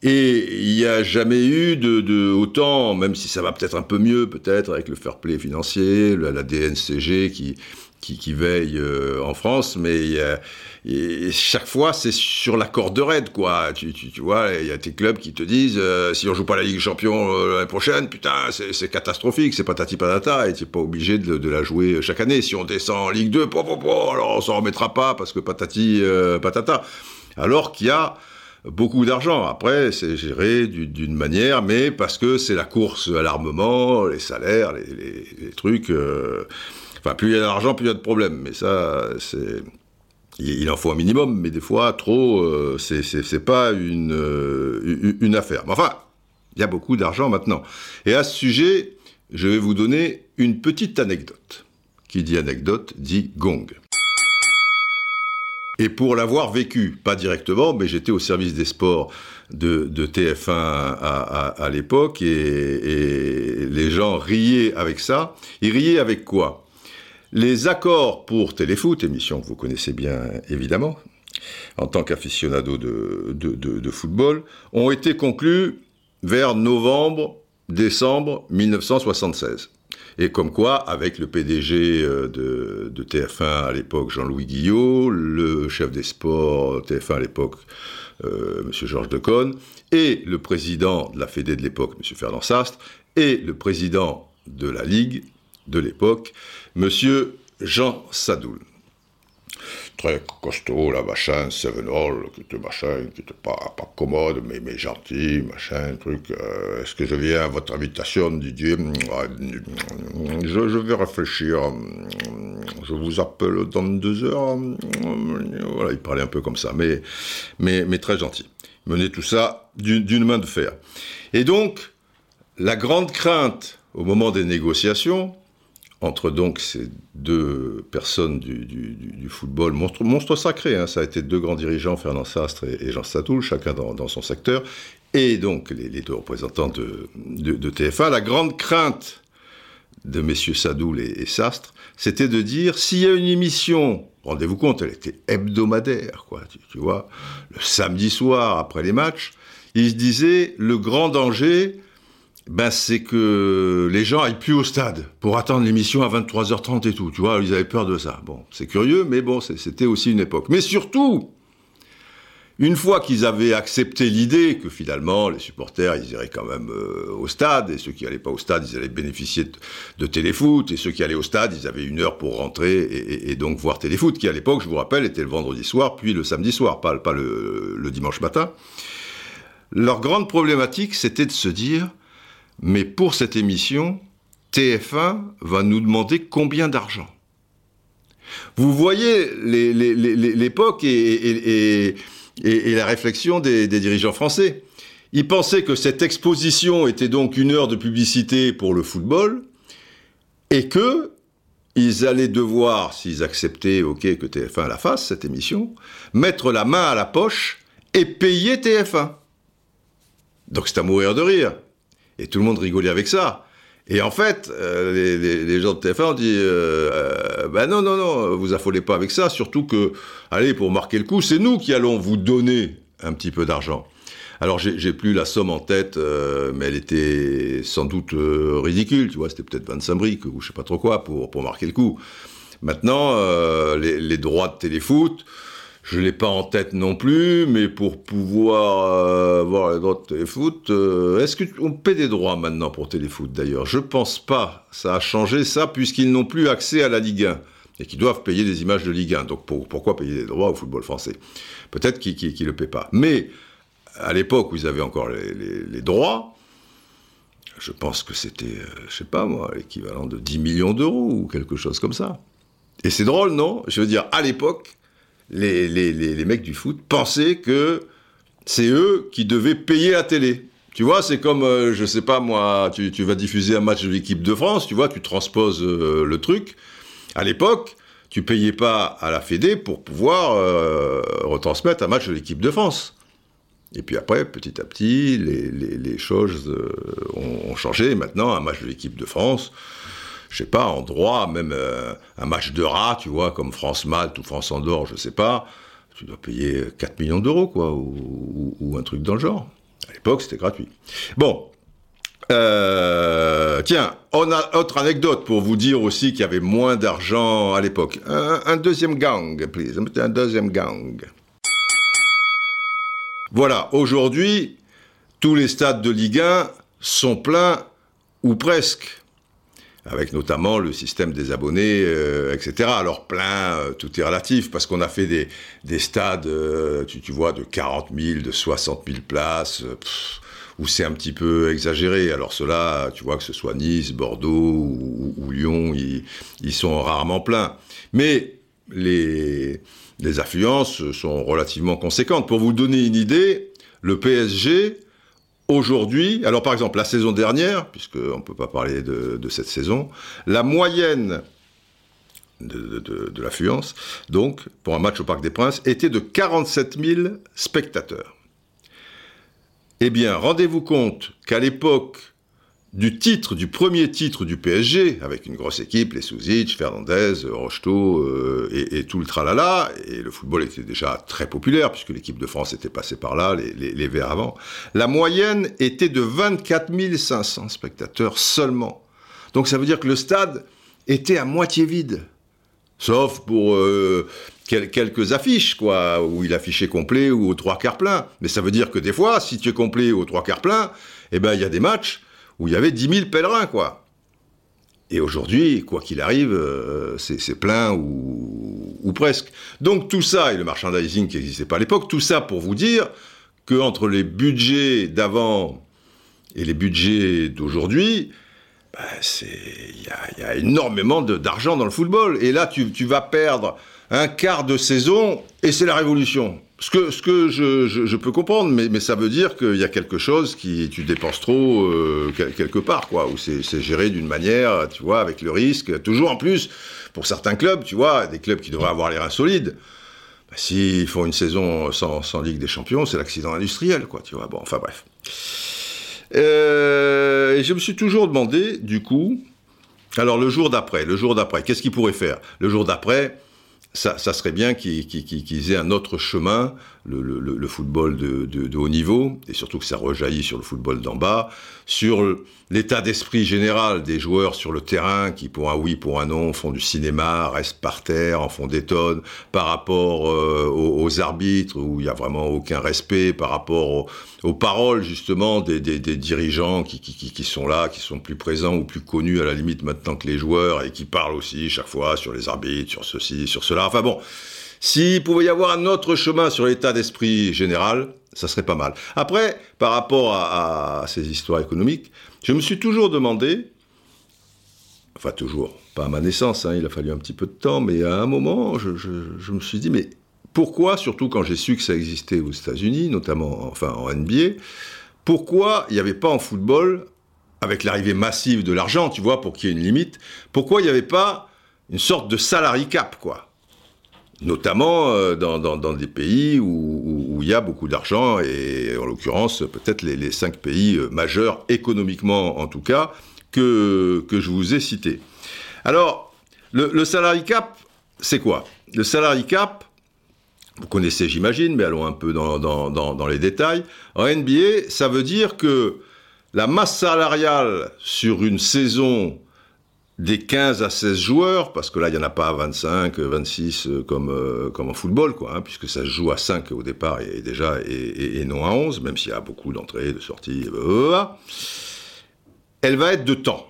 et il n'y a jamais eu de, de, autant, même si ça va peut-être un peu mieux, peut-être avec le fair play financier, la, DNCG qui, qui, veille euh, en France, mais chaque fois c'est sur la corde raide, quoi. Tu, tu, tu vois, il y a tes clubs qui te disent euh, si on joue pas la Ligue des Champions euh, l'année prochaine, putain, c'est catastrophique, c'est patati patata, et tu pas obligé de, de, la jouer chaque année. Si on descend en Ligue 2, po, po, po, alors on s'en remettra pas parce que patati patata. Alors qu'il y a beaucoup d'argent. Après, c'est géré d'une manière, mais parce que c'est la course à l'armement, les salaires, les, trucs. Euh, enfin, plus il y a d'argent, plus il y a de problèmes. Mais ça, c'est. Il en faut un minimum, mais des fois, trop, euh, c'est pas une, euh, une affaire. Mais enfin, il y a beaucoup d'argent maintenant. Et à ce sujet, je vais vous donner une petite anecdote. Qui dit anecdote dit gong. Et pour l'avoir vécu, pas directement, mais j'étais au service des sports de, TF1 à, l'époque et, les gens riaient avec ça. Ils riaient avec quoi? Les accords pour Téléfoot, émission que vous connaissez bien évidemment, en tant qu'aficionado de, football, ont été conclus vers novembre, décembre 1976. Et comme quoi, avec le PDG euh, de, TF1 à l'époque, Jean-Louis Guillot, le chef des sports TF1 à l'époque, euh, M. Georges Deconne, et le président de la Fédé de l'époque, M. Fernand Sastre, et le président de la Ligue de l'époque, M. Jean Sadoul. Très costaud, là, machin, Sevenol, qui était machin, qui était pas, pas commode, mais, mais gentil, machin, truc. Euh, est-ce que je viens à votre invitation, Didier? Je, je vais réfléchir. Je vous appelle dans deux heures. Voilà, il parlait un peu comme ça, mais, mais, mais très gentil. Il menait tout ça d'une main de fer. Et donc, la grande crainte au moment des négociations, entre donc ces deux personnes du, football, monstre, sacré, hein, ça a été deux grands dirigeants, Fernand Sastre et, Jean Satoul, chacun dans, son secteur, et donc les, deux représentants de, TF1. La grande crainte de messieurs Sadoul et, Sastre, c'était de dire s'il y a une émission, rendez-vous compte, elle était hebdomadaire, quoi, tu, vois, le samedi soir après les matchs, ils se disaient le grand danger, ben, c'est que les gens aillent plus au stade pour attendre l'émission à 23h30 et tout. Tu vois, ils avaient peur de ça. Bon, c'est curieux, mais bon, c'était aussi une époque. Mais surtout, une fois qu'ils avaient accepté l'idée que finalement les supporters ils iraient quand même euh, au stade et ceux qui allaient pas au stade ils allaient bénéficier de, téléfoot et ceux qui allaient au stade ils avaient une heure pour rentrer et, donc voir téléfoot qui à l'époque je vous rappelle était le vendredi soir puis le samedi soir pas le dimanche matin. Leur grande problématique c'était de se dire mais pour cette émission, TF1 va nous demander combien d'argent. Vous voyez l'époque et, la réflexion des, dirigeants français. Ils pensaient que cette exposition était donc une heure de publicité pour le football et que ils allaient devoir, s'ils acceptaient, ok, que TF1 la fasse, cette émission, mettre la main à la poche et payer TF1. Donc c'est à mourir de rire. Et tout le monde rigolait avec ça. Et en fait, euh, les, gens de TF1 ont dit euh, euh, ben non, non, non, vous affolez pas avec ça, surtout que, allez, pour marquer le coup, c'est nous qui allons vous donner un petit peu d'argent. Alors, j'ai plus la somme en tête, mais elle était sans doute ridicule, tu vois, c'était peut-être 25 briques ou je sais pas trop quoi pour, pour marquer le coup. Maintenant, les, les, droits de téléfoot, je l'ai pas en tête non plus, mais pour pouvoir euh, voir les droits de téléfoot, euh, est-ce qu'on paie des droits maintenant pour téléfoot d'ailleurs? Je pense pas. Ça a changé ça puisqu'ils n'ont plus accès à la Ligue 1 et qu'ils doivent payer des images de Ligue 1. Donc pourquoi payer des droits au football français? Peut-être qu'ils ne le paient pas. Mais à l'époque où ils avaient encore les, droits, je pense que c'était, je euh, je sais pas moi, l'équivalent de 10 millions d'euros ou quelque chose comme ça. Et c'est drôle, non? Je veux dire, à l'époque, les, mecs du foot pensaient que c'est eux qui devaient payer la télé. Tu vois, c'est comme, euh, je sais pas moi, tu, vas diffuser un match de l'équipe de France, tu vois, tu transposes euh, le truc. À l'époque, tu payais pas à la Fédé pour pouvoir euh, retransmettre un match de l'équipe de France. Et puis après, petit à petit, les, choses ont, ont, changé. Maintenant, un match de l'équipe de France, je sais pas, en droit, même euh, un match de rat, tu vois, comme France-Malte ou France-Andorre, je sais pas, tu dois payer 4 millions d'euros, quoi, ou, un truc dans le genre. À l'époque, c'était gratuit. Bon. Euh, tiens, on a autre anecdote pour vous dire aussi qu'il y avait moins d'argent à l'époque. Un, deuxième gang, please. Un deuxième gang. Voilà, aujourd'hui, tous les stades de Ligue 1 sont pleins, ou presque avec notamment le système des abonnés, euh, etc. Alors plein, euh, tout est relatif, parce qu'on a fait des, des stades, euh, tu, tu, vois, de 40 000, de 60 000 places, où c'est un petit peu exagéré. Alors cela, tu vois, que ce soit Nice, Bordeaux ou, Lyon, ils, ils, sont rarement pleins. Mais les, les affluences sont relativement conséquentes. Pour vous donner une idée, le PSG Aujourd'hui, alors par exemple la saison dernière, puisqu'on ne peut pas parler de, cette saison, la moyenne de, de, l'affluence, donc pour un match au Parc des Princes, était de 47 000 spectateurs. Eh bien, rendez-vous compte qu'à l'époque du titre, du premier titre du PSG, avec une grosse équipe, les Souzic, Fernandez, Rocheteau euh, et, tout le tralala, et le football était déjà très populaire, puisque l'équipe de France était passée par là, les, les, Verts avant, la moyenne était de 24 500 spectateurs seulement. Donc ça veut dire que le stade était à moitié vide, sauf pour euh, quelques affiches, quoi, où il affichait complet ou aux trois quarts plein. Mais ça veut dire que des fois, si tu es complet aux trois quarts plein, eh ben il y a des matchs où il y avait 10 000 pèlerins, quoi. Et aujourd'hui, quoi qu'il arrive, euh, c'est plein ou, presque. Donc tout ça, et le merchandising qui n'existait pas à l'époque, tout ça pour vous dire que entre les budgets d'avant et les budgets d'aujourd'hui, bah, il y, y, a énormément d'argent dans le football. Et là, tu vas perdre un quart de saison et c'est la révolution. Ce que, je, peux comprendre, mais, ça veut dire qu'il y a quelque chose qui tu dépenses trop euh, quelque part, quoi, où c'est géré d'une manière, tu vois, avec le risque. Toujours en plus, pour certains clubs, tu vois, des clubs qui devraient avoir les reins solides, bah, s'ils font une saison sans, Ligue des Champions, c'est l'accident industriel, quoi, tu vois. Bon, enfin bref. Euh, je me suis toujours demandé, du coup, alors le jour d'après, le jour d'après, qu'est-ce qu'il pourrait faire? Le jour d'après, ça, ça, serait bien qu'ils qu qu aient un autre chemin, le, le, le football de, de, de, haut niveau, et surtout que ça rejaillit sur le football d'en bas, sur l'état d'esprit général des joueurs sur le terrain qui, pour un oui, pour un non, font du cinéma, restent par terre, en font des tonnes, par rapport euh, aux, arbitres, où il n'y a vraiment aucun respect, par rapport aux, paroles, justement, des, dirigeants qui, sont là, qui sont plus présents ou plus connus à la limite maintenant que les joueurs, et qui parlent aussi chaque fois sur les arbitres, sur ceci, sur cela. Enfin bon, s'il pouvait y avoir un autre chemin sur l'état d'esprit général, ça serait pas mal. Après, par rapport à, ces histoires économiques, je me suis toujours demandé, enfin toujours, pas à ma naissance, hein, il a fallu un petit peu de temps, mais à un moment, je, me suis dit, mais pourquoi, surtout quand j'ai su que ça existait aux États-Unis, notamment enfin en NBA, pourquoi il n'y avait pas en football, avec l'arrivée massive de l'argent, tu vois, pour qu'il y ait une limite, pourquoi il n'y avait pas une sorte de salary cap, quoi? Notamment euh, dans, des pays où, il y a beaucoup d'argent, et en l'occurrence peut-être les, cinq pays euh, majeurs, économiquement en tout cas, que, que je vous ai cités. Alors, le, le salary cap, c'est quoi? Le salary cap, vous connaissez j'imagine, mais allons un peu dans, dans, les détails. En NBA, ça veut dire que la masse salariale sur une saison des 15 à 16 joueurs, parce que là, il n'y en a pas 25, 26 comme, euh, comme en football, quoi, hein, puisque ça se joue à 5 au départ et, déjà, et, non à 11, même s'il y a beaucoup d'entrées, de sorties, elle va être de temps,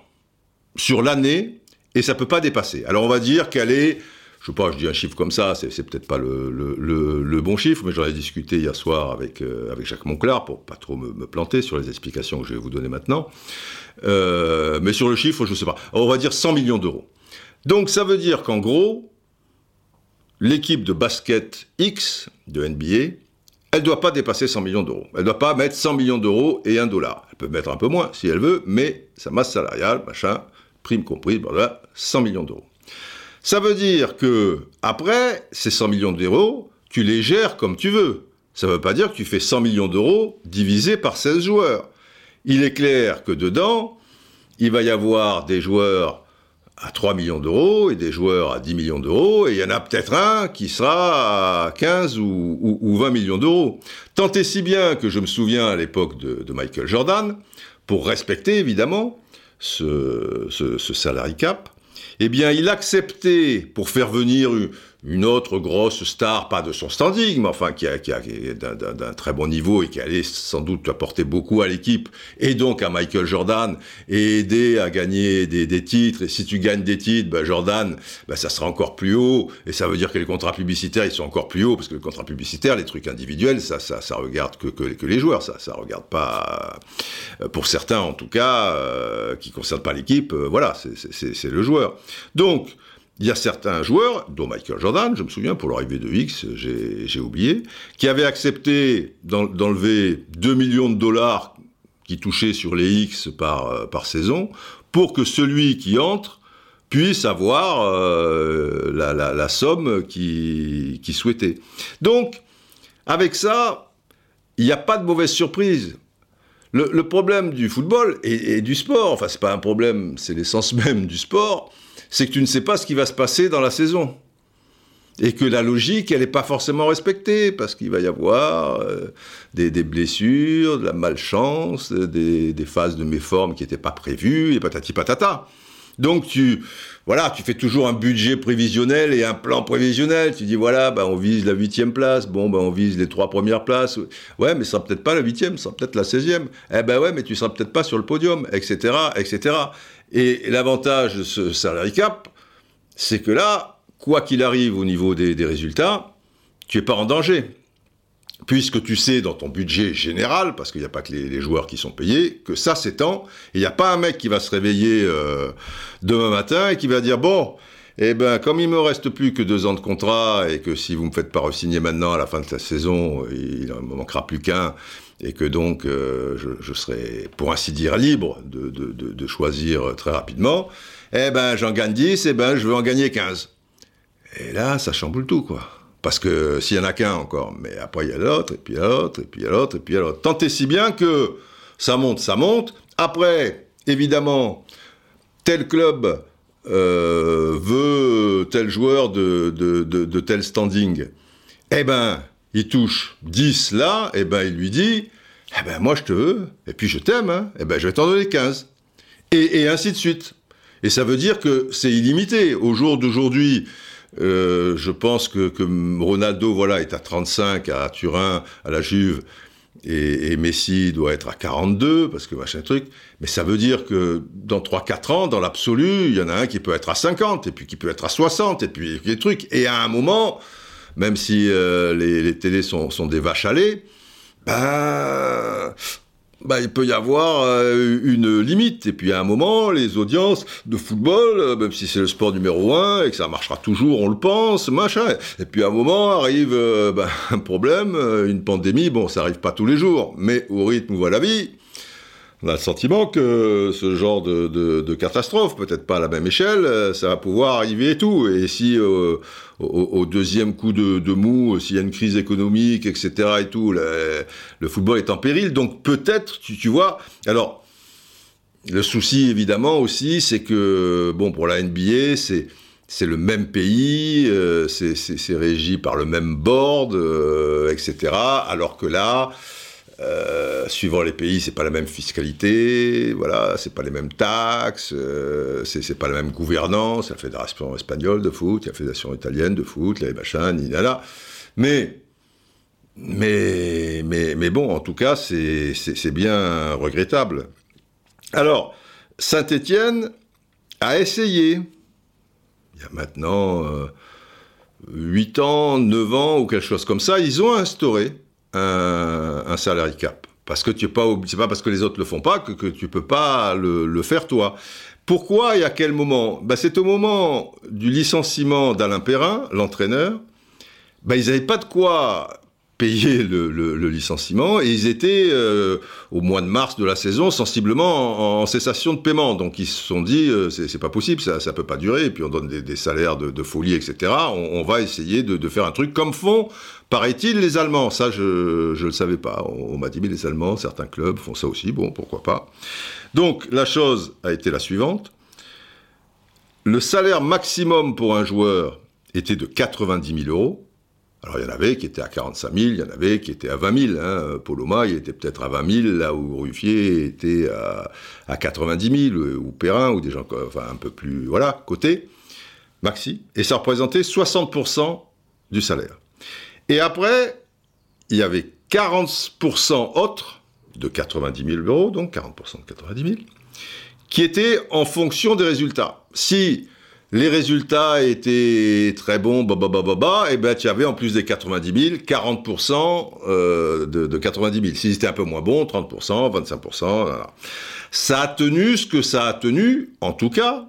sur l'année, et ça peut pas dépasser. Alors on va dire qu'elle est, je sais pas, je dis un chiffre comme ça, c'est peut-être pas le, bon chiffre, mais j'en ai discuté hier soir avec, euh, Jacques Monclar, pour pas trop me, planter sur les explications que je vais vous donner maintenant. Euh, mais sur le chiffre, je ne sais pas. On va dire 100 millions d'euros. Donc ça veut dire qu'en gros, l'équipe de basket X de NBA, elle ne doit pas dépasser 100 millions d'euros. Elle ne doit pas mettre 100 millions d'euros et un dollar. Elle peut mettre un peu moins si elle veut, mais sa masse salariale, machin, prime comprise, voilà, 100 millions d'euros. Ça veut dire que après ces 100 millions d'euros, tu les gères comme tu veux. Ça ne veut pas dire que tu fais 100 millions d'euros divisé par 16 joueurs il est clair que dedans, il va y avoir des joueurs à 3 millions d'euros et des joueurs à 10 millions d'euros, et il y en a peut-être un qui sera à 15 ou, ou, ou 20 millions d'euros. Tant et si bien que je me souviens à l'époque de, Michael Jordan, pour respecter évidemment ce, ce, ce salary cap, eh bien il acceptait, pour faire venir une autre grosse star, pas de son standing, mais enfin qui, a, qui, a, qui est d'un très bon niveau et qui allait sans doute apporter beaucoup à l'équipe et donc à Michael Jordan et aider à gagner des, des titres. Et si tu gagnes des titres, ben Jordan, ben ça sera encore plus haut et ça veut dire que les contrats publicitaires ils sont encore plus hauts parce que les contrats publicitaires, les trucs individuels, ça, ça, ça regarde que, que, que les joueurs, ça, ça regarde pas euh, pour certains en tout cas euh, qui concernent pas l'équipe. Euh, voilà, c'est le joueur. Donc il y a certains joueurs, dont Michael Jordan, je me souviens, pour l'arrivée de X, j'ai oublié, qui avaient accepté d'enlever 2 millions de dollars qui touchaient sur les X par, euh, par saison, pour que celui qui entre puisse avoir euh, la, somme qu'il qui souhaitait. Donc, avec ça, il n'y a pas de mauvaise surprise. Le, le problème du football et, et du sport, enfin c'est pas un problème, c'est l'essence même du sport, c'est que tu ne sais pas ce qui va se passer dans la saison. Et que la logique, elle n'est pas forcément respectée, parce qu'il va y avoir euh, des, blessures, de la malchance, des, des phases de méforme qui n'étaient pas prévues, et patati patata. Donc tu, voilà, tu fais toujours un budget prévisionnel et un plan prévisionnel. Tu dis voilà, ben on vise la huitième place, bon ben on vise les trois premières places. Ouais, mais ce sera peut-être pas la huitième, ce sera peut-être la seizième. Eh ben ouais, mais tu seras peut-être pas sur le podium, etc., etc. Et l'avantage de ce salary cap, c'est que là, quoi qu'il arrive au niveau des, résultats, tu n'es pas en danger. Puisque tu sais dans ton budget général, parce qu'il n'y a pas que les, joueurs qui sont payés, que ça s'étend, il n'y a pas un mec qui va se réveiller euh, demain matin et qui va dire, bon, eh ben, comme il me reste plus que deux ans de contrat et que si vous me faites pas re-signer maintenant à la fin de la saison, il ne me manquera plus qu'un et que donc euh, je, serai, pour ainsi dire, libre de, choisir très rapidement, eh ben j'en gagne 10, eh ben je veux en gagner 15. Et là, ça chamboule tout, quoi. Parce que s'il y en a qu'un encore, mais après il y a l'autre, et puis il y a l'autre, et puis il y a l'autre, et puis l'autre. Tant et si bien que ça monte, ça monte. Après, évidemment, tel club euh, veut tel joueur de, de, de, tel standing. Eh ben, il touche 10 là, et eh ben il lui dit, eh ben moi je te veux, et puis je t'aime, hein, eh ben je vais t'en donner 15. Et, et, ainsi de suite. Et ça veut dire que c'est illimité. Au jour d'aujourd'hui, euh, je pense que, que, Ronaldo voilà, est à 35 à Turin, à la Juve, et, Messi doit être à 42, parce que machin truc. Mais ça veut dire que dans 3-4 ans, dans l'absolu, il y en a un qui peut être à 50, et puis qui peut être à 60, et puis des trucs. Et à un moment, même si euh, les, les, télés sont, des vaches à lait, ben, ben, il peut y avoir euh, une limite. Et puis à un moment, les audiences de football, euh, même si c'est le sport numéro un et que ça marchera toujours, on le pense, machin. Et puis à un moment arrive ben, un problème, une pandémie. Bon, ça arrive pas tous les jours, mais au rythme où va la vie, on a le sentiment que ce genre de, catastrophe, peut-être pas à la même échelle, euh, ça va pouvoir arriver et tout. Et si euh, au, deuxième coup de, mou, s'il y a une crise économique, etc. et tout, le, football est en péril. Donc peut-être, tu, vois, alors le souci évidemment aussi, c'est que bon pour la NBA, c'est c'est le même pays, euh, c'est régi par le même board, etc. Alors que là, euh, suivant les pays, c'est pas la même fiscalité, voilà, c'est pas les mêmes taxes, euh, c'est pas la même gouvernance. La fédération espagnole de foot, la fédération italienne de foot, les machins, ni là. Mais, mais, mais, mais bon, en tout cas, c'est bien regrettable. Alors, Saint-Étienne a essayé, il y a maintenant euh, 8 ans, 9 ans ou quelque chose comme ça, ils ont instauré un, un salary cap. Parce que tu es pas, c'est pas parce que les autres le font pas que, que tu peux pas le, faire toi. Pourquoi et à quel moment? Bah, C'est au moment du licenciement d'Alain Perrin, l'entraîneur. Bah, ils n'avaient pas de quoi payer le, licenciement et ils étaient euh, au mois de mars de la saison sensiblement en, cessation de paiement. Donc ils se sont dit euh, c'est pas possible, ça ça peut pas durer. Et puis on donne des, salaires de, folie, etc. On, va essayer de, faire un truc comme font, paraît-il, les Allemands. Ça je je le savais pas. On, m'a dit mais les Allemands, certains clubs font ça aussi. Bon pourquoi pas. Donc la chose a été la suivante. Le salaire maximum pour un joueur était de 90 000 euros alors il y en avait qui étaient à 45 000, il y en avait qui étaient à 20 000. Hein. Poloma, il était peut-être à 20 000, là où Ruffier était à, 90 000, ou Perrin, ou des gens enfin, un peu plus, voilà, côté, maxi. Et ça représentait 60% du salaire. Et après, il y avait 40% autres, de 90 000 euros, donc 40% de 90 000, qui étaient en fonction des résultats. Si les résultats étaient très bons, bah, bah, bah, bah, et ben tu avais en plus des 90 000, 40% de, 90 000. Si c'était un peu moins bon, 30%, 25%. Ça a tenu ce que ça a tenu, en tout cas.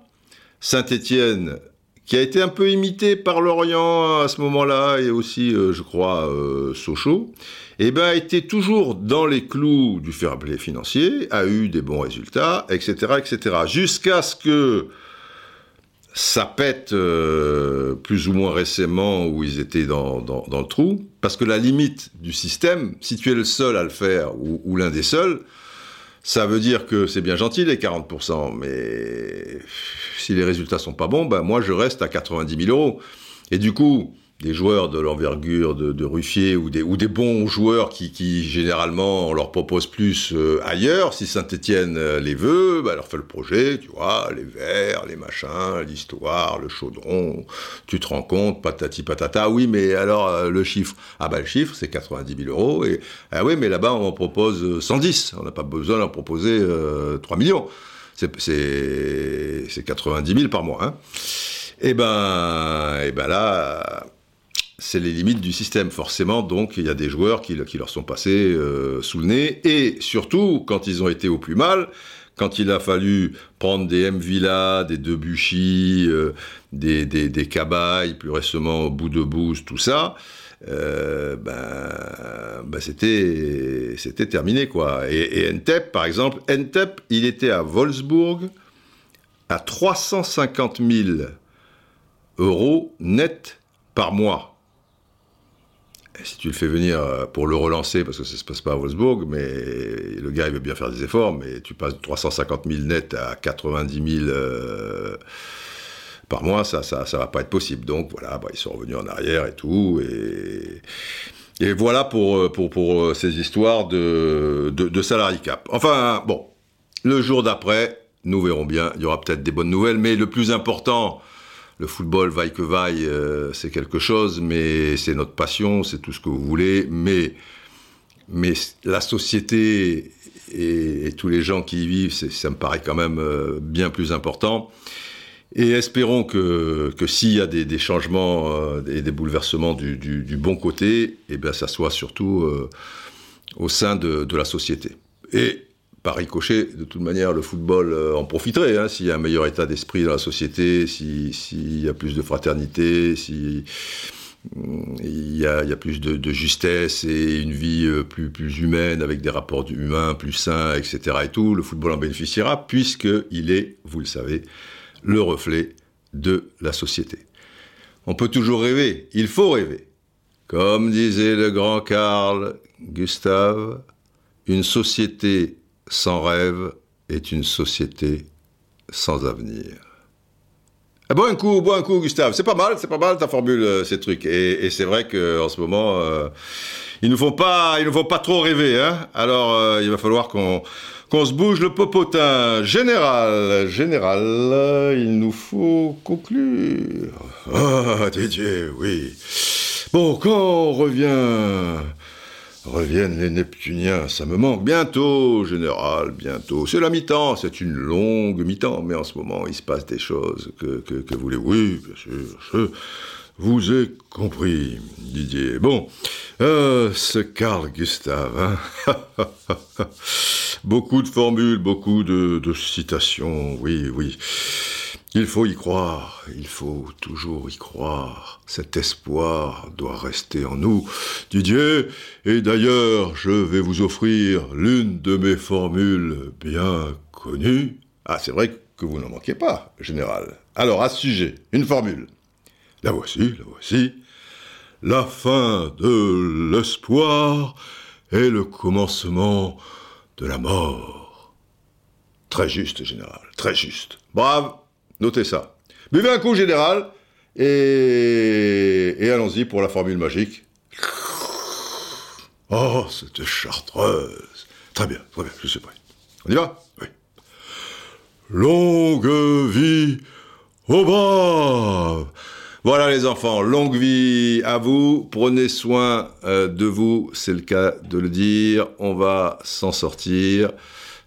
Saint-Étienne, qui a été un peu imité par Lorient à ce moment-là, et aussi, euh, je crois, euh, Sochaux, et eh ben, était toujours dans les clous du fair play financier, a eu des bons résultats, etc., etc. Jusqu'à ce que ça pète euh, plus ou moins récemment où ils étaient dans, dans, le trou, parce que la limite du système, si tu es le seul à le faire ou, l'un des seuls, ça veut dire que c'est bien gentil les 40%, mais si les résultats sont pas bons, ben moi je reste à 90 000 euros. Et du coup, des joueurs de l'envergure de, de, Ruffier ou des, ou des bons joueurs qui, qui généralement on leur propose plus euh, ailleurs. Si Saint-Etienne euh, les veut, bah, leur fait le projet, tu vois, les verts, les machins, l'histoire, le chaudron, tu te rends compte, patati patata, oui, mais alors euh, le chiffre Ah bah le chiffre c'est 90 000 euros, et ah oui, mais là-bas on en propose 110, on n'a pas besoin d'en proposer 3 millions. c'est 90 000 par mois. Hein. Et eh ben, et eh ben là, c'est les limites du système, forcément. Donc, il y a des joueurs qui, leur sont passés euh, sous le nez. Et surtout, quand ils ont été au plus mal, quand il a fallu prendre des M. Villa, des Debuchy, euh, des, des, des Cabaye, plus récemment bout de tout ça, euh, ben, ben c'était, c'était terminé, quoi. Et, et Entep, par exemple, Entep, il était à Wolfsburg à 350 000 euros net par mois si tu le fais venir euh, pour le relancer, parce que ça se passe pas à Wolfsburg, mais le gars il veut bien faire des efforts, mais tu passes de 350 000 net à 90 000 euh, par mois, ça, ça, ça va pas être possible. Donc voilà, bah, ils sont revenus en arrière et tout, et, voilà pour, euh, pour, pour ces histoires de, de, salary cap. Enfin bon, le jour d'après, nous verrons bien. Il y aura peut-être des bonnes nouvelles, mais le plus important le football, vaille que vaille, euh, c'est quelque chose, mais c'est notre passion, c'est tout ce que vous voulez. Mais, mais la société et, tous les gens qui y vivent, ça me paraît quand même euh, bien plus important. Et espérons que, que s'il y a des, changements euh, et des bouleversements du, bon côté, eh bien, ça soit surtout au sein de, de la société. Et par ricochet, de toute manière, le football euh, en profiterait. Hein, s'il y a un meilleur état d'esprit dans la société, s'il y a plus de fraternité, s'il y, y, a plus de, justesse et une vie euh, plus, plus humaine avec des rapports humains plus sains, etc. Et tout, le football en bénéficiera puisqu'il est, vous le savez, le reflet de la société. On peut toujours rêver, il faut rêver. Comme disait le grand Karl Gustave, une société sans rêve est une société sans avenir. Ah, bon un coup, bon un coup, Gustave. C'est pas mal, c'est pas mal ta formule, euh, ces trucs. Et, c'est vrai qu'en ce moment, euh, il ne faut pas, pas trop rêver. Hein Alors, euh, il va falloir qu'on qu'on se bouge le popotin. Général, général, il nous faut conclure. Ah, Didier, oui. Bon, quand on revient Reviennent les Neptuniens, ça me manque. Bientôt, général, bientôt. C'est la mi-temps, c'est une longue mi-temps, mais en ce moment, il se passe des choses que, que, que voulez Oui, bien sûr, je vous ai compris, Didier. Bon, euh, ce Carl Gustave, hein beaucoup de formules, beaucoup de, de citations, oui, oui. Il faut y croire, il faut toujours y croire. Cet espoir doit rester en nous. Didier, et d'ailleurs, je vais vous offrir l'une de mes formules bien connues. Ah, c'est vrai que vous n'en manquez pas, général. Alors, à ce sujet, une formule. La voici, la voici. La fin de l'espoir est le commencement de la mort. Très juste, général, très juste. Brave Notez ça. Buvez un coup général et, allons-y pour la formule magique. Oh, cette chartreuse. Très bien, très bien, je suis prêt. On y va? Oui. Longue vie au braves voilà les enfants, longue vie à vous, prenez soin euh, de vous, c'est le cas de le dire, on va s'en sortir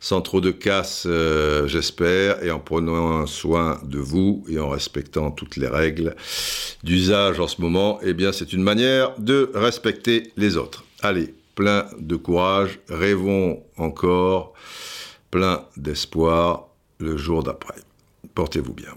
sans trop de casse, euh, j'espère, et en prenant soin de vous et en respectant toutes les règles d'usage en ce moment, eh bien, c'est une manière de respecter les autres. Allez, plein de courage, rêvons encore, plein d'espoir le jour d'après. Portez-vous bien.